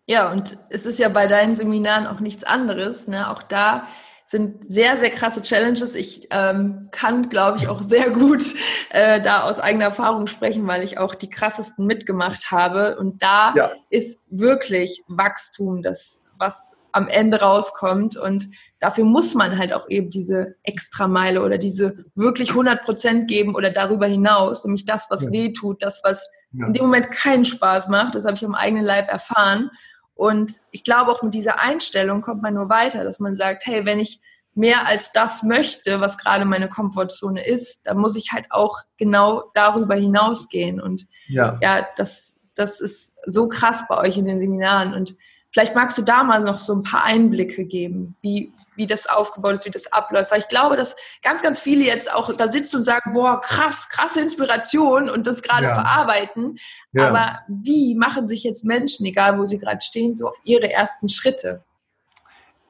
Ja, und es ist ja bei deinen Seminaren auch nichts anderes. Ne? Auch da sind sehr, sehr krasse Challenges. Ich ähm, kann, glaube ich, auch sehr gut äh, da aus eigener Erfahrung sprechen, weil ich auch die krassesten mitgemacht habe. Und da ja. ist wirklich Wachstum das, was am Ende rauskommt. Und dafür muss man halt auch eben diese Extrameile oder diese wirklich 100 Prozent geben oder darüber hinaus, nämlich das, was ja. weh tut, das, was ja. in dem Moment keinen Spaß macht. Das habe ich am eigenen Leib erfahren. Und ich glaube, auch mit dieser Einstellung kommt man nur weiter, dass man sagt, hey, wenn ich mehr als das möchte, was gerade meine Komfortzone ist, dann muss ich halt auch genau darüber hinausgehen. Und ja, ja das, das ist so krass bei euch in den Seminaren. Und Vielleicht magst du da mal noch so ein paar Einblicke geben, wie, wie das aufgebaut ist, wie das abläuft. Weil ich glaube, dass ganz, ganz viele jetzt auch da sitzen und sagen, boah, krass, krasse Inspiration und das gerade ja. verarbeiten. Ja. Aber wie machen sich jetzt Menschen, egal wo sie gerade stehen, so auf ihre ersten Schritte?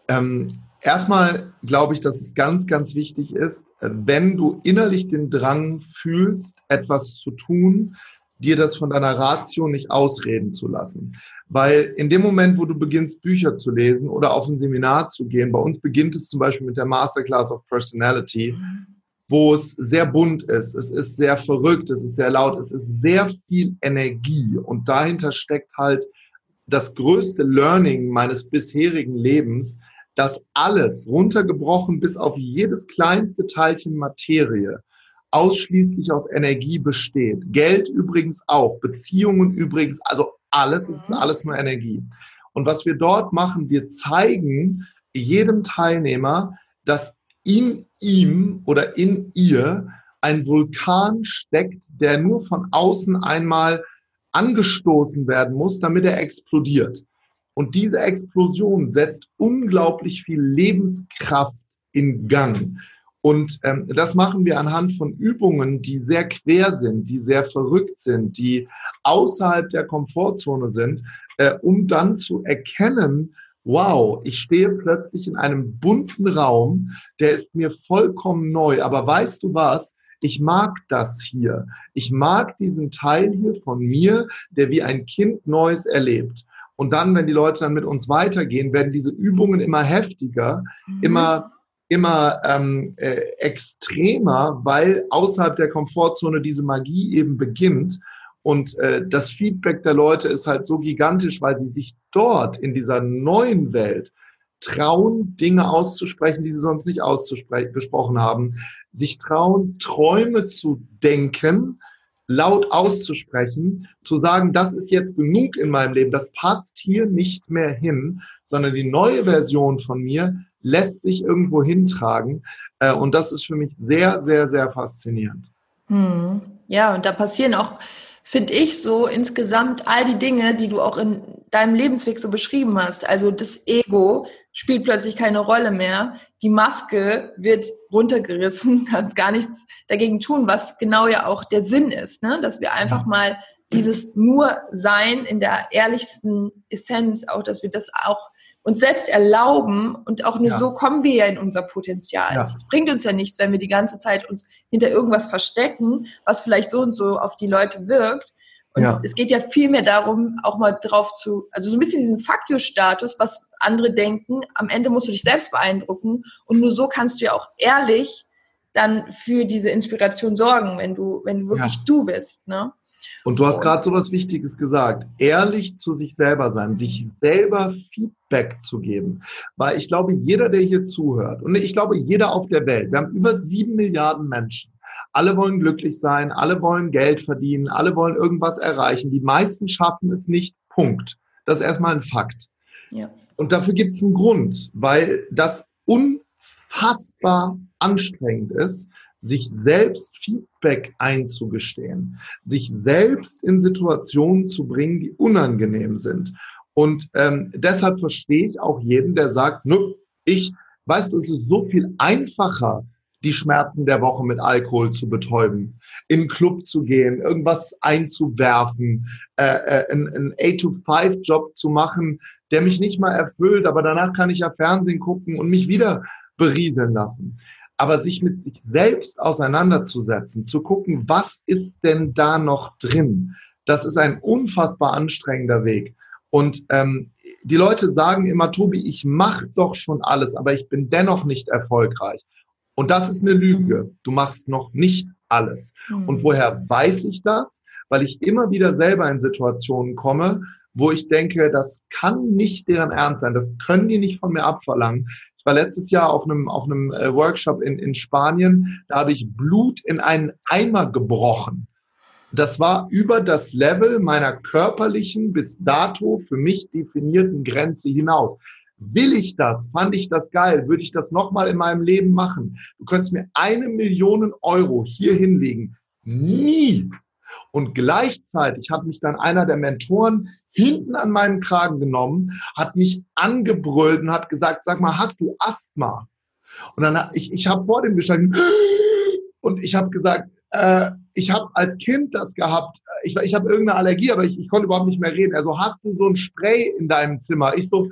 Ähm, erstmal glaube ich, dass es ganz, ganz wichtig ist, wenn du innerlich den Drang fühlst, etwas zu tun, dir das von deiner Ratio nicht ausreden zu lassen. Weil in dem Moment, wo du beginnst, Bücher zu lesen oder auf ein Seminar zu gehen, bei uns beginnt es zum Beispiel mit der Masterclass of Personality, wo es sehr bunt ist, es ist sehr verrückt, es ist sehr laut, es ist sehr viel Energie und dahinter steckt halt das größte Learning meines bisherigen Lebens, dass alles runtergebrochen bis auf jedes kleinste Teilchen Materie ausschließlich aus Energie besteht. Geld übrigens auch, Beziehungen übrigens, also alles, es ist alles nur Energie. Und was wir dort machen, wir zeigen jedem Teilnehmer, dass in ihm oder in ihr ein Vulkan steckt, der nur von außen einmal angestoßen werden muss, damit er explodiert. Und diese Explosion setzt unglaublich viel Lebenskraft in Gang. Und ähm, das machen wir anhand von Übungen, die sehr quer sind, die sehr verrückt sind, die außerhalb der Komfortzone sind, äh, um dann zu erkennen, wow, ich stehe plötzlich in einem bunten Raum, der ist mir vollkommen neu. Aber weißt du was? Ich mag das hier. Ich mag diesen Teil hier von mir, der wie ein Kind Neues erlebt. Und dann, wenn die Leute dann mit uns weitergehen, werden diese Übungen immer heftiger, mhm. immer immer ähm, äh, extremer, weil außerhalb der Komfortzone diese Magie eben beginnt. Und äh, das Feedback der Leute ist halt so gigantisch, weil sie sich dort in dieser neuen Welt trauen, Dinge auszusprechen, die sie sonst nicht ausgesprochen haben, sich trauen, Träume zu denken, laut auszusprechen, zu sagen, das ist jetzt genug in meinem Leben, das passt hier nicht mehr hin, sondern die neue Version von mir lässt sich irgendwo hintragen. Äh, und das ist für mich sehr, sehr, sehr faszinierend. Hm. Ja, und da passieren auch, finde ich, so insgesamt all die Dinge, die du auch in deinem Lebensweg so beschrieben hast. Also das Ego spielt plötzlich keine Rolle mehr. Die Maske wird runtergerissen, kannst gar nichts dagegen tun, was genau ja auch der Sinn ist, ne? dass wir einfach mal dieses nur Sein in der ehrlichsten Essenz, auch dass wir das auch uns selbst erlauben und auch nur ja. so kommen wir ja in unser Potenzial. Es ja. bringt uns ja nichts, wenn wir die ganze Zeit uns hinter irgendwas verstecken, was vielleicht so und so auf die Leute wirkt. Und ja. es, es, geht ja viel mehr darum, auch mal drauf zu, also so ein bisschen diesen Fuck you-Status, was andere denken. Am Ende musst du dich selbst beeindrucken und nur so kannst du ja auch ehrlich dann für diese Inspiration sorgen, wenn du, wenn du wirklich du bist. Ne? Und du hast gerade so was Wichtiges gesagt. Ehrlich zu sich selber sein, sich selber Feedback zu geben. Weil ich glaube, jeder, der hier zuhört, und ich glaube, jeder auf der Welt, wir haben über sieben Milliarden Menschen. Alle wollen glücklich sein, alle wollen Geld verdienen, alle wollen irgendwas erreichen. Die meisten schaffen es nicht. Punkt. Das ist erstmal ein Fakt. Ja. Und dafür gibt es einen Grund, weil das unfassbar anstrengend ist, sich selbst Feedback einzugestehen, sich selbst in Situationen zu bringen, die unangenehm sind. Und ähm, deshalb verstehe ich auch jeden, der sagt, nö, ich, weißt du, es ist so viel einfacher, die Schmerzen der Woche mit Alkohol zu betäuben, in einen Club zu gehen, irgendwas einzuwerfen, äh, äh, einen 8-to-5-Job zu machen, der mich nicht mal erfüllt, aber danach kann ich ja Fernsehen gucken und mich wieder berieseln lassen aber sich mit sich selbst auseinanderzusetzen, zu gucken, was ist denn da noch drin, das ist ein unfassbar anstrengender Weg. Und ähm, die Leute sagen immer, Tobi, ich mache doch schon alles, aber ich bin dennoch nicht erfolgreich. Und das ist eine Lüge. Du machst noch nicht alles. Mhm. Und woher weiß ich das? Weil ich immer wieder selber in Situationen komme, wo ich denke, das kann nicht deren Ernst sein. Das können die nicht von mir abverlangen. Ich war letztes Jahr auf einem, auf einem äh, Workshop in, in Spanien. Da habe ich Blut in einen Eimer gebrochen. Das war über das Level meiner körperlichen, bis dato für mich definierten Grenze hinaus. Will ich das? Fand ich das geil? Würde ich das nochmal in meinem Leben machen? Du könntest mir eine Million Euro hier hinlegen. Nie. Und gleichzeitig hat mich dann einer der Mentoren hinten an meinen Kragen genommen, hat mich angebrüllt und hat gesagt, sag mal, hast du Asthma? Und dann, ich, ich habe vor dem gestanden und ich habe gesagt, äh, ich habe als Kind das gehabt, ich, ich habe irgendeine Allergie, aber ich, ich konnte überhaupt nicht mehr reden. Also hast du so ein Spray in deinem Zimmer? Ich so,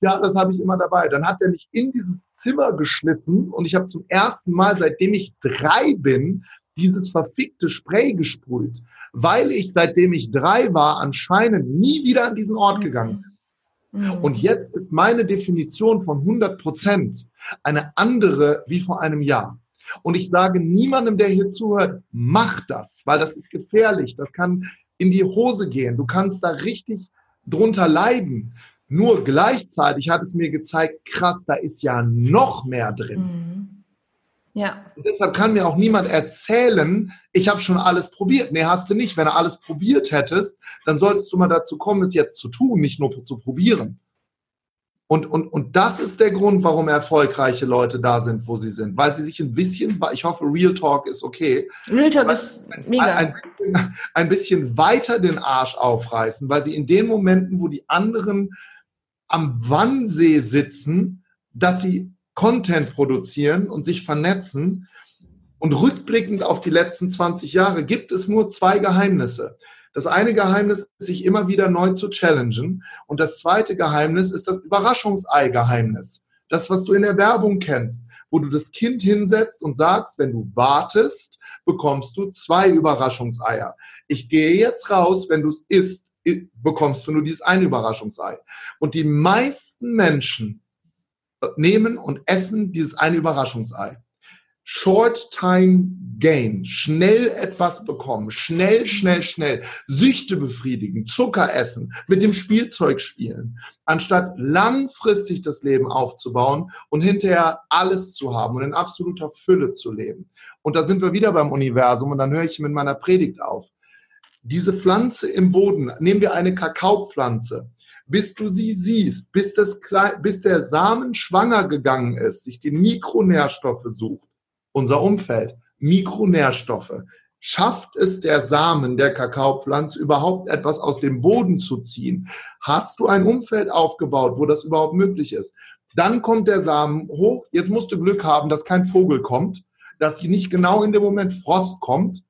ja, das habe ich immer dabei. Dann hat er mich in dieses Zimmer geschliffen und ich habe zum ersten Mal, seitdem ich drei bin, dieses verfickte Spray gesprüht, weil ich, seitdem ich drei war, anscheinend nie wieder an diesen Ort gegangen bin. Mhm. Und jetzt ist meine Definition von 100 Prozent eine andere wie vor einem Jahr. Und ich sage niemandem, der hier zuhört, mach das, weil das ist gefährlich. Das kann in die Hose gehen. Du kannst da richtig drunter leiden. Nur gleichzeitig hat es mir gezeigt, krass, da ist ja noch mehr drin. Mhm. Ja. Und deshalb kann mir auch niemand erzählen, ich habe schon alles probiert. Nee, hast du nicht. Wenn du alles probiert hättest, dann solltest du mal dazu kommen, es jetzt zu tun, nicht nur zu probieren. Und, und, und das ist der Grund, warum erfolgreiche Leute da sind, wo sie sind. Weil sie sich ein bisschen, ich hoffe, Real Talk ist okay. Real Talk ist mega. Ein, ein, ein bisschen weiter den Arsch aufreißen, weil sie in den Momenten, wo die anderen am Wannsee sitzen, dass sie Content produzieren und sich vernetzen. Und rückblickend auf die letzten 20 Jahre gibt es nur zwei Geheimnisse. Das eine Geheimnis ist, sich immer wieder neu zu challengen. Und das zweite Geheimnis ist das Überraschungsei-Geheimnis. Das, was du in der Werbung kennst, wo du das Kind hinsetzt und sagst, wenn du wartest, bekommst du zwei Überraschungseier. Ich gehe jetzt raus, wenn du es isst, bekommst du nur dieses eine Überraschungsei. Und die meisten Menschen nehmen und essen dieses eine Überraschungsei. Short Time Gain, schnell etwas bekommen, schnell, schnell, schnell, Süchte befriedigen, Zucker essen, mit dem Spielzeug spielen, anstatt langfristig das Leben aufzubauen und hinterher alles zu haben und in absoluter Fülle zu leben. Und da sind wir wieder beim Universum und dann höre ich mit meiner Predigt auf. Diese Pflanze im Boden, nehmen wir eine Kakaopflanze, bis du sie siehst, bis, das, bis der Samen schwanger gegangen ist, sich die Mikronährstoffe sucht, unser Umfeld, Mikronährstoffe. Schafft es der Samen der Kakaopflanze überhaupt etwas aus dem Boden zu ziehen? Hast du ein Umfeld aufgebaut, wo das überhaupt möglich ist? Dann kommt der Samen hoch. Jetzt musst du Glück haben, dass kein Vogel kommt, dass nicht genau in dem Moment Frost kommt.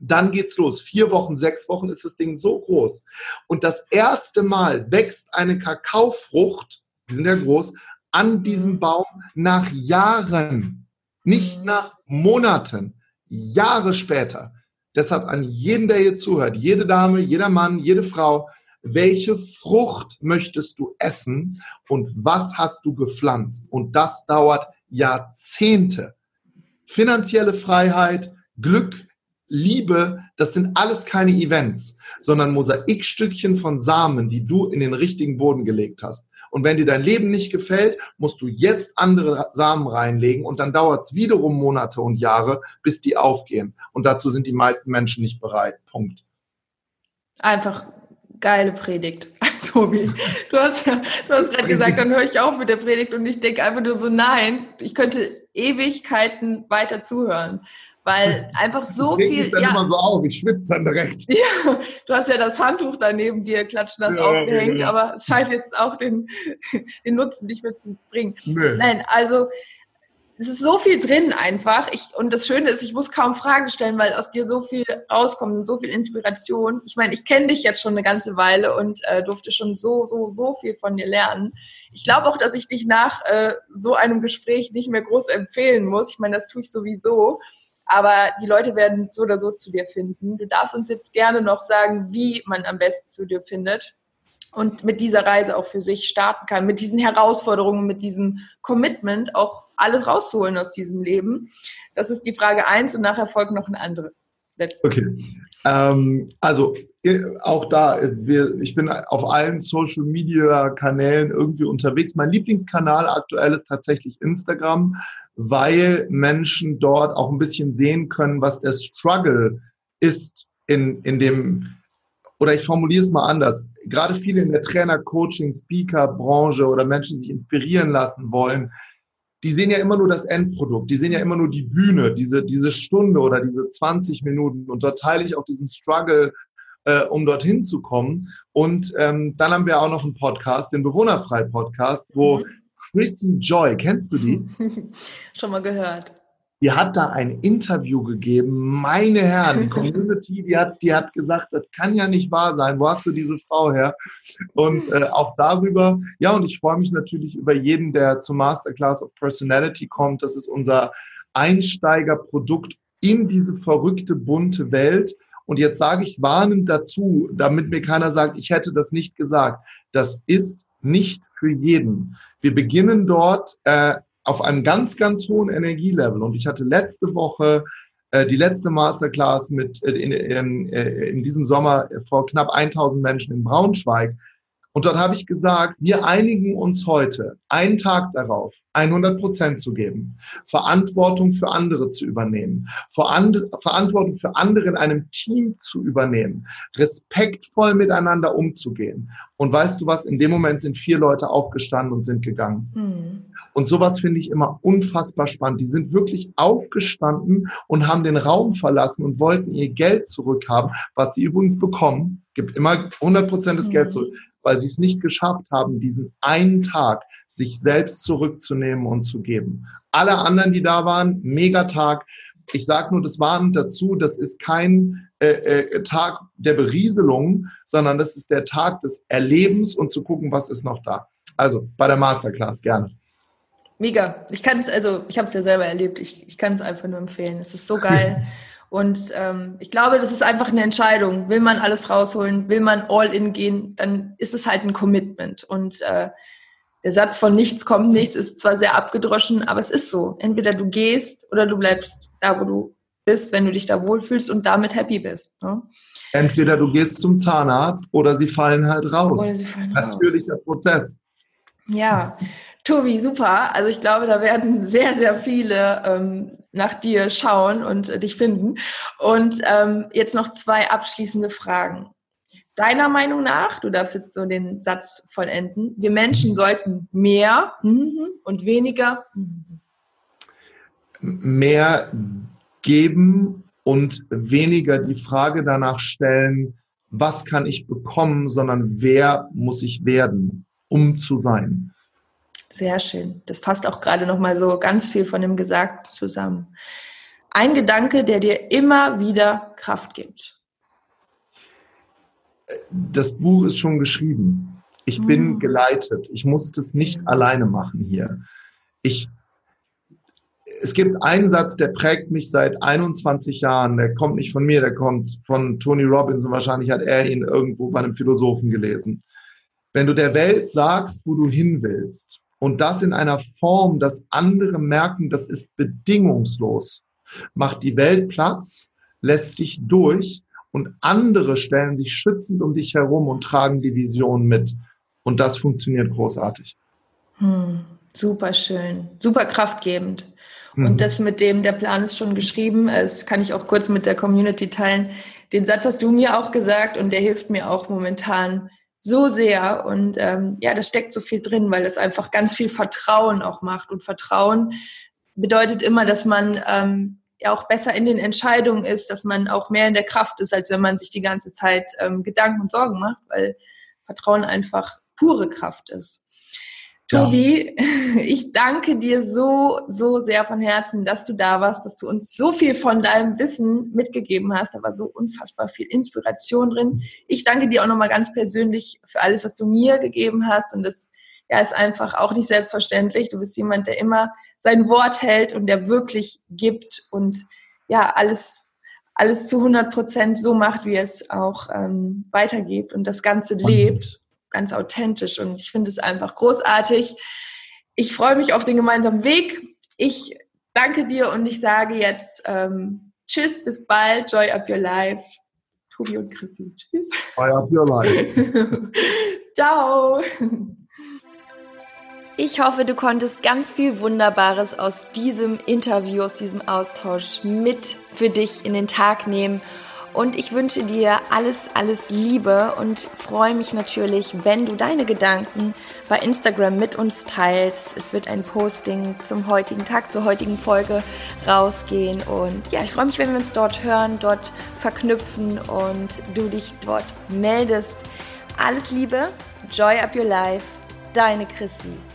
Dann geht's los. Vier Wochen, sechs Wochen ist das Ding so groß. Und das erste Mal wächst eine Kakaofrucht, die sind ja groß, an diesem Baum nach Jahren. Nicht mhm. nach Monaten, Jahre später. Deshalb an jeden, der hier zuhört, jede Dame, jeder Mann, jede Frau, welche Frucht möchtest du essen und was hast du gepflanzt? Und das dauert Jahrzehnte. Finanzielle Freiheit, Glück, Liebe, das sind alles keine Events, sondern Mosaikstückchen von Samen, die du in den richtigen Boden gelegt hast. Und wenn dir dein Leben nicht gefällt, musst du jetzt andere Samen reinlegen und dann dauert es wiederum Monate und Jahre, bis die aufgehen. Und dazu sind die meisten Menschen nicht bereit. Punkt. Einfach geile Predigt. Tobi, du hast ja, du hast gerade gesagt, dann höre ich auf mit der Predigt und ich denke einfach nur so, nein, ich könnte Ewigkeiten weiter zuhören weil einfach so ich viel. Dann ja, immer so auf, ich schwitze dann direkt. Ja, du hast ja das Handtuch daneben dir klatschen das ja, aufgehängt, ja. aber es scheint jetzt auch den, den Nutzen nicht mehr zu bringen. Nee. Nein, also es ist so viel drin einfach. Ich, und das Schöne ist, ich muss kaum Fragen stellen, weil aus dir so viel rauskommt und so viel Inspiration. Ich meine, ich kenne dich jetzt schon eine ganze Weile und äh, durfte schon so, so, so viel von dir lernen. Ich glaube auch, dass ich dich nach äh, so einem Gespräch nicht mehr groß empfehlen muss. Ich meine, das tue ich sowieso. Aber die Leute werden so oder so zu dir finden. Du darfst uns jetzt gerne noch sagen, wie man am besten zu dir findet. und mit dieser Reise auch für sich starten kann, mit diesen Herausforderungen, mit diesem Commitment auch alles rauszuholen aus diesem Leben. Das ist die Frage eins und nachher folgt noch eine andere. Letzte. Okay. Ähm, also auch da, wir, ich bin auf allen Social Media Kanälen irgendwie unterwegs. Mein Lieblingskanal aktuell ist tatsächlich Instagram, weil Menschen dort auch ein bisschen sehen können, was der Struggle ist in, in dem, oder ich formuliere es mal anders. Gerade viele in der Trainer, Coaching, Speaker Branche oder Menschen sich inspirieren lassen wollen, die sehen ja immer nur das Endprodukt, die sehen ja immer nur die Bühne, diese, diese Stunde oder diese 20 Minuten. Und dort teile ich auch diesen Struggle, äh, um dorthin zu kommen. Und ähm, dann haben wir auch noch einen Podcast, den Bewohnerfrei-Podcast, wo mhm. Chrissy Joy, kennst du die? Schon mal gehört die hat da ein Interview gegeben. Meine Herren, die Community, die hat, die hat gesagt, das kann ja nicht wahr sein. Wo hast du diese Frau her? Und äh, auch darüber, ja, und ich freue mich natürlich über jeden, der zur Masterclass of Personality kommt. Das ist unser Einsteigerprodukt in diese verrückte, bunte Welt. Und jetzt sage ich warnend dazu, damit mir keiner sagt, ich hätte das nicht gesagt. Das ist nicht für jeden. Wir beginnen dort äh, auf einem ganz, ganz hohen Energielevel. Und ich hatte letzte Woche äh, die letzte Masterclass mit äh, in, in, äh, in diesem Sommer vor knapp 1000 Menschen in Braunschweig. Und dort habe ich gesagt, wir einigen uns heute einen Tag darauf, 100 Prozent zu geben, Verantwortung für andere zu übernehmen, Verantwortung für andere in einem Team zu übernehmen, respektvoll miteinander umzugehen. Und weißt du was, in dem Moment sind vier Leute aufgestanden und sind gegangen. Mhm. Und sowas finde ich immer unfassbar spannend. Die sind wirklich aufgestanden und haben den Raum verlassen und wollten ihr Geld zurückhaben, was sie übrigens bekommen. Gibt immer 100 Prozent des mhm. Geldes zurück weil sie es nicht geschafft haben, diesen einen Tag sich selbst zurückzunehmen und zu geben. Alle anderen, die da waren, Megatag. Ich sage nur das waren dazu, das ist kein äh, äh, Tag der Berieselung, sondern das ist der Tag des Erlebens und zu gucken, was ist noch da. Also bei der Masterclass gerne. Mega. Ich kann es, also ich habe es ja selber erlebt. Ich, ich kann es einfach nur empfehlen. Es ist so geil. Und ähm, ich glaube, das ist einfach eine Entscheidung. Will man alles rausholen, will man all in gehen, dann ist es halt ein Commitment. Und äh, der Satz von nichts kommt nichts ist zwar sehr abgedroschen, aber es ist so. Entweder du gehst oder du bleibst da, wo du bist, wenn du dich da wohlfühlst und damit happy bist. Ne? Entweder du gehst zum Zahnarzt oder sie fallen halt raus. Oder sie fallen Natürlicher raus. Prozess. Ja, Tobi, super. Also ich glaube, da werden sehr, sehr viele ähm, nach dir schauen und äh, dich finden. Und ähm, jetzt noch zwei abschließende Fragen. Deiner Meinung nach, du darfst jetzt so den Satz vollenden, wir Menschen sollten mehr mhm, und weniger mhm. mehr geben und weniger die Frage danach stellen, was kann ich bekommen, sondern wer muss ich werden, um zu sein. Sehr schön. Das fasst auch gerade noch mal so ganz viel von dem Gesagten zusammen. Ein Gedanke, der dir immer wieder Kraft gibt. Das Buch ist schon geschrieben. Ich mhm. bin geleitet. Ich muss das nicht alleine machen hier. Ich, es gibt einen Satz, der prägt mich seit 21 Jahren. Der kommt nicht von mir, der kommt von Tony Robbins und wahrscheinlich hat er ihn irgendwo bei einem Philosophen gelesen. Wenn du der Welt sagst, wo du hin willst, und das in einer Form, dass andere merken, das ist bedingungslos. Macht die Welt Platz, lässt dich durch und andere stellen sich schützend um dich herum und tragen die Vision mit. Und das funktioniert großartig. Hm, super schön, super kraftgebend. Und mhm. das mit dem, der Plan ist schon geschrieben, das kann ich auch kurz mit der Community teilen. Den Satz hast du mir auch gesagt und der hilft mir auch momentan so sehr. Und ähm, ja, da steckt so viel drin, weil das einfach ganz viel Vertrauen auch macht. Und Vertrauen bedeutet immer, dass man ähm, ja auch besser in den Entscheidungen ist, dass man auch mehr in der Kraft ist, als wenn man sich die ganze Zeit ähm, Gedanken und Sorgen macht, weil Vertrauen einfach pure Kraft ist. Tobi, ja. ich danke dir so, so sehr von Herzen, dass du da warst, dass du uns so viel von deinem Wissen mitgegeben hast. Da war so unfassbar viel Inspiration drin. Ich danke dir auch nochmal ganz persönlich für alles, was du mir gegeben hast. Und das ja, ist einfach auch nicht selbstverständlich. Du bist jemand, der immer sein Wort hält und der wirklich gibt und ja, alles, alles zu 100 Prozent so macht, wie es auch ähm, weitergibt und das Ganze lebt ganz authentisch und ich finde es einfach großartig. Ich freue mich auf den gemeinsamen Weg. Ich danke dir und ich sage jetzt ähm, Tschüss, bis bald, Joy Up Your Life. Tobi und Chrissy. Tschüss. Joy Up Your Life. Ciao. Ich hoffe, du konntest ganz viel Wunderbares aus diesem Interview, aus diesem Austausch mit für dich in den Tag nehmen. Und ich wünsche dir alles, alles Liebe und freue mich natürlich, wenn du deine Gedanken bei Instagram mit uns teilst. Es wird ein Posting zum heutigen Tag, zur heutigen Folge rausgehen. Und ja, ich freue mich, wenn wir uns dort hören, dort verknüpfen und du dich dort meldest. Alles Liebe, Joy Up Your Life, deine Chrissy.